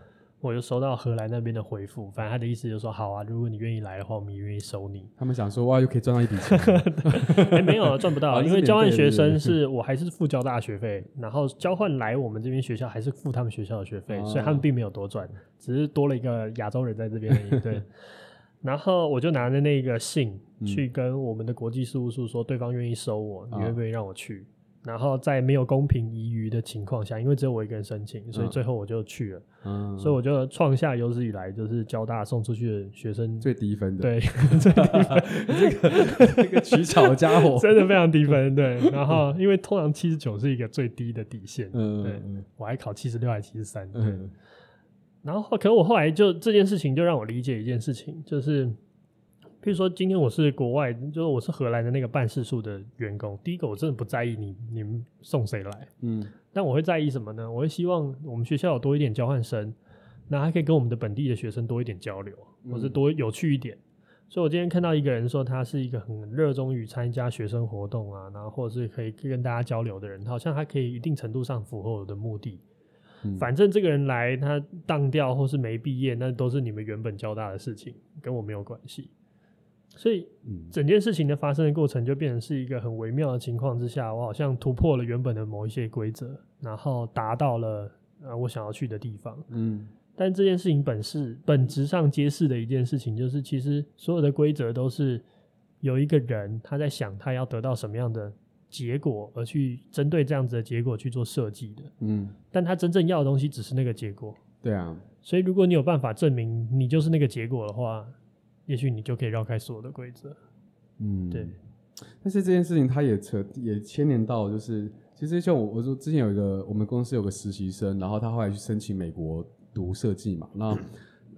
我就收到荷兰那边的回复，反正他的意思就是说，好啊，如果你愿意来的话，我们也愿意收你。
他们想说，哇，又可以赚到一笔钱。
哎、欸，没有赚不到，因为交换学生是我还是付交大学费，然后交换来我们这边学校还是付他们学校的学费，所以他们并没有多赚，只是多了一个亚洲人在这边而已。对。然后我就拿着那个信去跟我们的国际事务处说，对方愿意收我，你愿不愿意让我去？然后在没有公平疑余的情况下，因为只有我一个人申请，所以最后我就去了。嗯，所以我就创下有史以来就是交大送出去的学生
最低分的。
对，最低分。
这个这个取巧的家伙，
真的非常低分。对，然后因为通常七十九是一个最低的底线。嗯，对，我还考七十六还七十三。嗯，然后可是我后来就这件事情就让我理解一件事情，就是。比如说，今天我是国外，就是我是荷兰的那个办事处的员工。第一个，我真的不在意你你们送谁来，嗯，但我会在意什么呢？我会希望我们学校有多一点交换生，那还可以跟我们的本地的学生多一点交流，或是多有趣一点。嗯、所以我今天看到一个人说他是一个很热衷于参加学生活动啊，然后或者是可以跟大家交流的人，好像他可以一定程度上符合我的目的。嗯、反正这个人来他当掉或是没毕业，那都是你们原本交大的事情，跟我没有关系。所以整件事情的发生的过程就变成是一个很微妙的情况之下，我好像突破了原本的某一些规则，然后达到了呃我想要去的地方。嗯，但这件事情本是本质上揭示的一件事情，就是其实所有的规则都是有一个人他在想他要得到什么样的结果，而去针对这样子的结果去做设计的。嗯，但他真正要的东西只是那个结果。
对啊，
所以如果你有办法证明你就是那个结果的话。也许你就可以绕开所有的规则，嗯，对。
但是这件事情它也扯也牵连到，就是其实像我我说之前有一个我们公司有个实习生，然后他后来去申请美国读设计嘛，那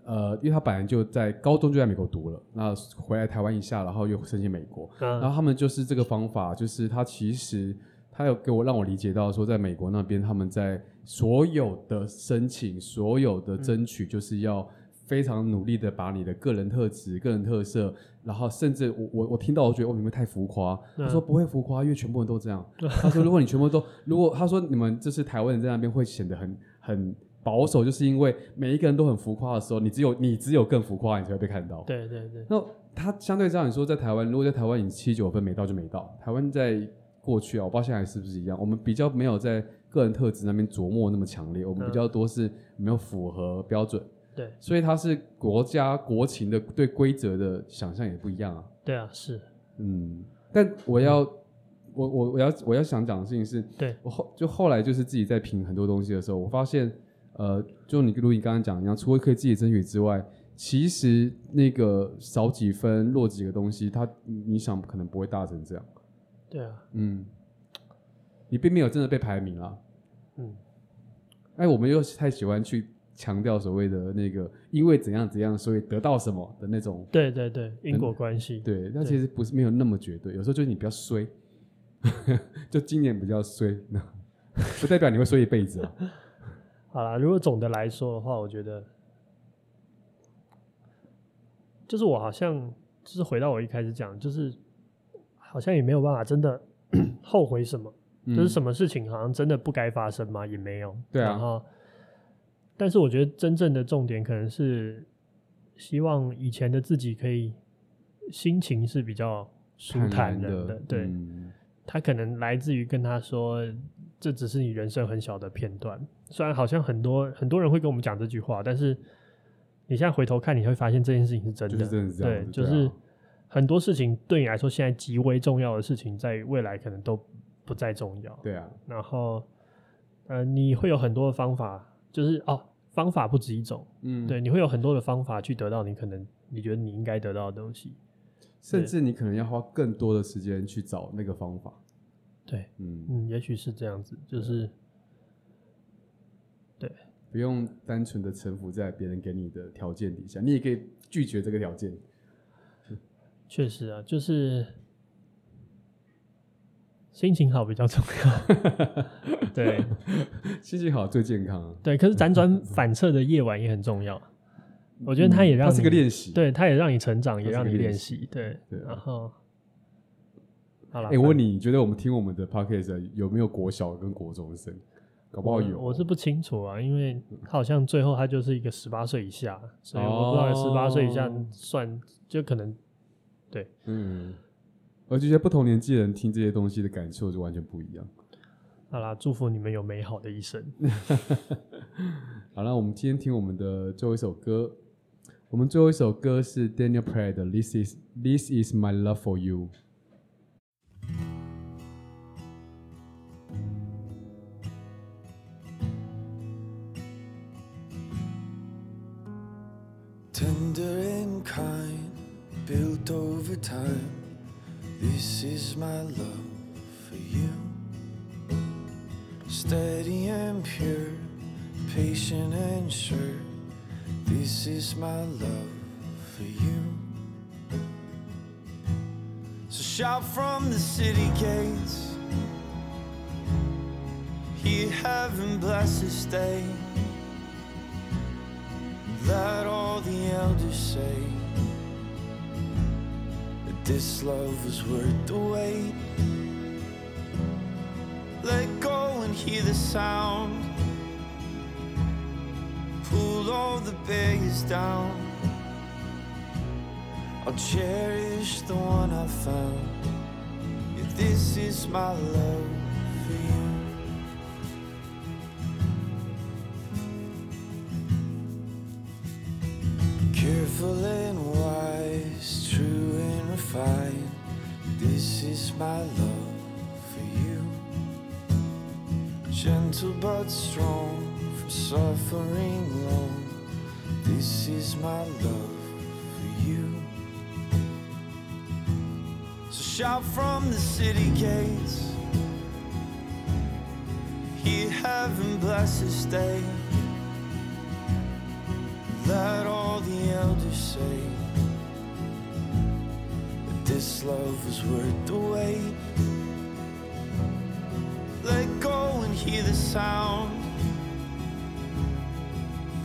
呃，因为他本来就在高中就在美国读了，那回来台湾一下，然后又申请美国，然后他们就是这个方法，就是他其实他有给我让我理解到说，在美国那边他们在所有的申请、所有的争取，就是要。非常努力的把你的个人特质、个人特色，然后甚至我我我听到我觉得哦，你们太浮夸。他说不会浮夸，因为全部人都这样。他说如果你全部都，如果他说你们就是台湾人在那边会显得很很保守，就是因为每一个人都很浮夸的时候，你只有你只有更浮夸，你才会被看到。
对对对。
那他相对这样你说，在台湾，如果在台湾你七九分没到就没到。台湾在过去啊，我不知道现在是不是一样，我们比较没有在个人特质那边琢磨那么强烈，我们比较多是没有符合标准。
对，
所以它是国家国情的对规则的想象也不一样啊。
对啊，是，
嗯，但我要，嗯、我我我要我要想讲的事情是，
对
我后就后来就是自己在评很多东西的时候，我发现，呃，就你如你刚刚讲一样，除了可以自己争取之外，其实那个少几分落几个东西，它你想可能不会大成这样。
对啊，
嗯，你并没有真的被排名了。
嗯，
哎，我们又太喜欢去。强调所谓的那个，因为怎样怎样，所以得到什么的那种。
对对对，因果关系。
对，但其实不是没有那么绝对，有时候就是你比较衰，就今年比较衰，不代表你会衰一辈子啊。
好啦，如果总的来说的话，我觉得，就是我好像就是回到我一开始讲，就是好像也没有办法真的 后悔什么，嗯，就是什么事情好像真的不该发生吗？也没有。
对啊。
然后但是我觉得真正的重点可能是希望以前的自己可以心情是比较舒坦的，的，对、嗯，他可能来自于跟他说，这只是你人生很小的片段。虽然好像很多很多人会跟我们讲这句话，但是你现在回头看，你会发现这件事情是真的，
就是真的是这样子，
对，就是很多事情对你来说现在极为重要的事情，在未来可能都不再重要。
对啊，
然后呃，你会有很多的方法。就是哦，方法不止一种，嗯，对，你会有很多的方法去得到你可能你觉得你应该得到的东西，
甚至你可能要花更多的时间去找那个方法，
对，嗯。嗯，也许是这样子，就是对，
不用单纯的臣服在别人给你的条件底下，你也可以拒绝这个条件，
确实啊，就是。心情好比较重要，对，
心情好最健康啊。
对，可是辗转反侧的夜晚也很重要。我觉得它也让
是个练习，
对，它也让你成长，也让你练习。对，对，然后，好了。
哎，我问你，你觉得我们听我们的 podcast 有没有国小跟国中生？搞不好有，
我是不清楚啊，因为他好像最后他就是一个十八岁以下，所以我不知道十八岁以下算就可能，对，
嗯。我觉得不同年纪的人听这些东西的感受就完全不一样。
好啦，祝福你们有美好的一生。
好了，我们今天听我们的最后一首歌。我们最后一首歌是 Daniel Pratt 的《This Is This Is My Love For You》。Tender and kind, built over time. This is my love for you. Steady and pure, patient and sure. This is my love for you. So shout from the city gates. Hear heaven bless this day. Let all the elders say. This love was worth the wait. Let go and hear the sound. Pull all the barriers down.
I'll cherish the one I found. If this is my love for you. Careful and refined. This is my love for you. Gentle but strong, from suffering long. This is my love for you. So shout from the city gates. Hear heaven bless this day. Let all the elders say this love was worth the wait. Let go and hear the sound.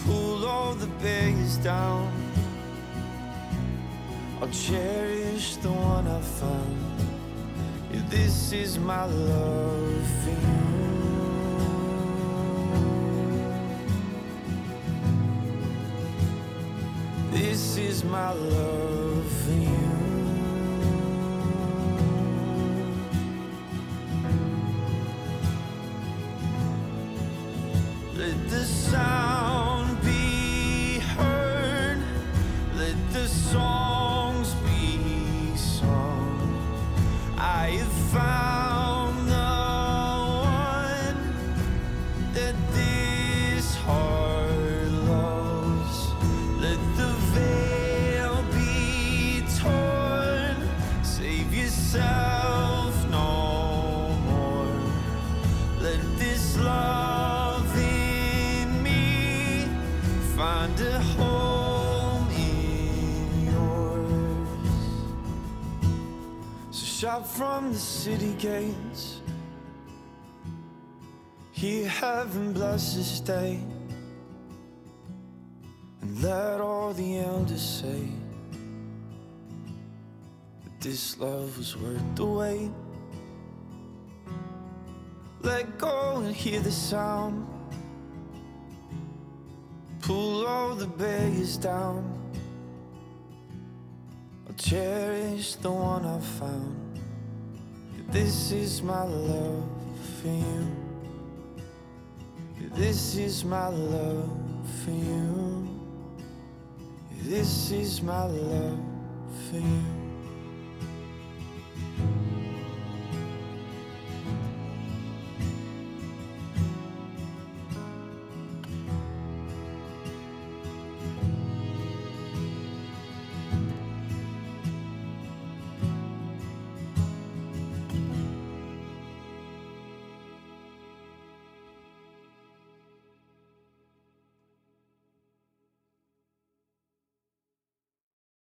Pull all the barriers down. I'll cherish the one I found. If this is my love for you. This is my love for you. From the city gates. Hear heaven bless this day. And let all the elders say that this love was worth the wait. Let go and hear the sound. Pull all the barriers down. I'll cherish the one I found. This is my love for you. This is my love for you. This is my love for you.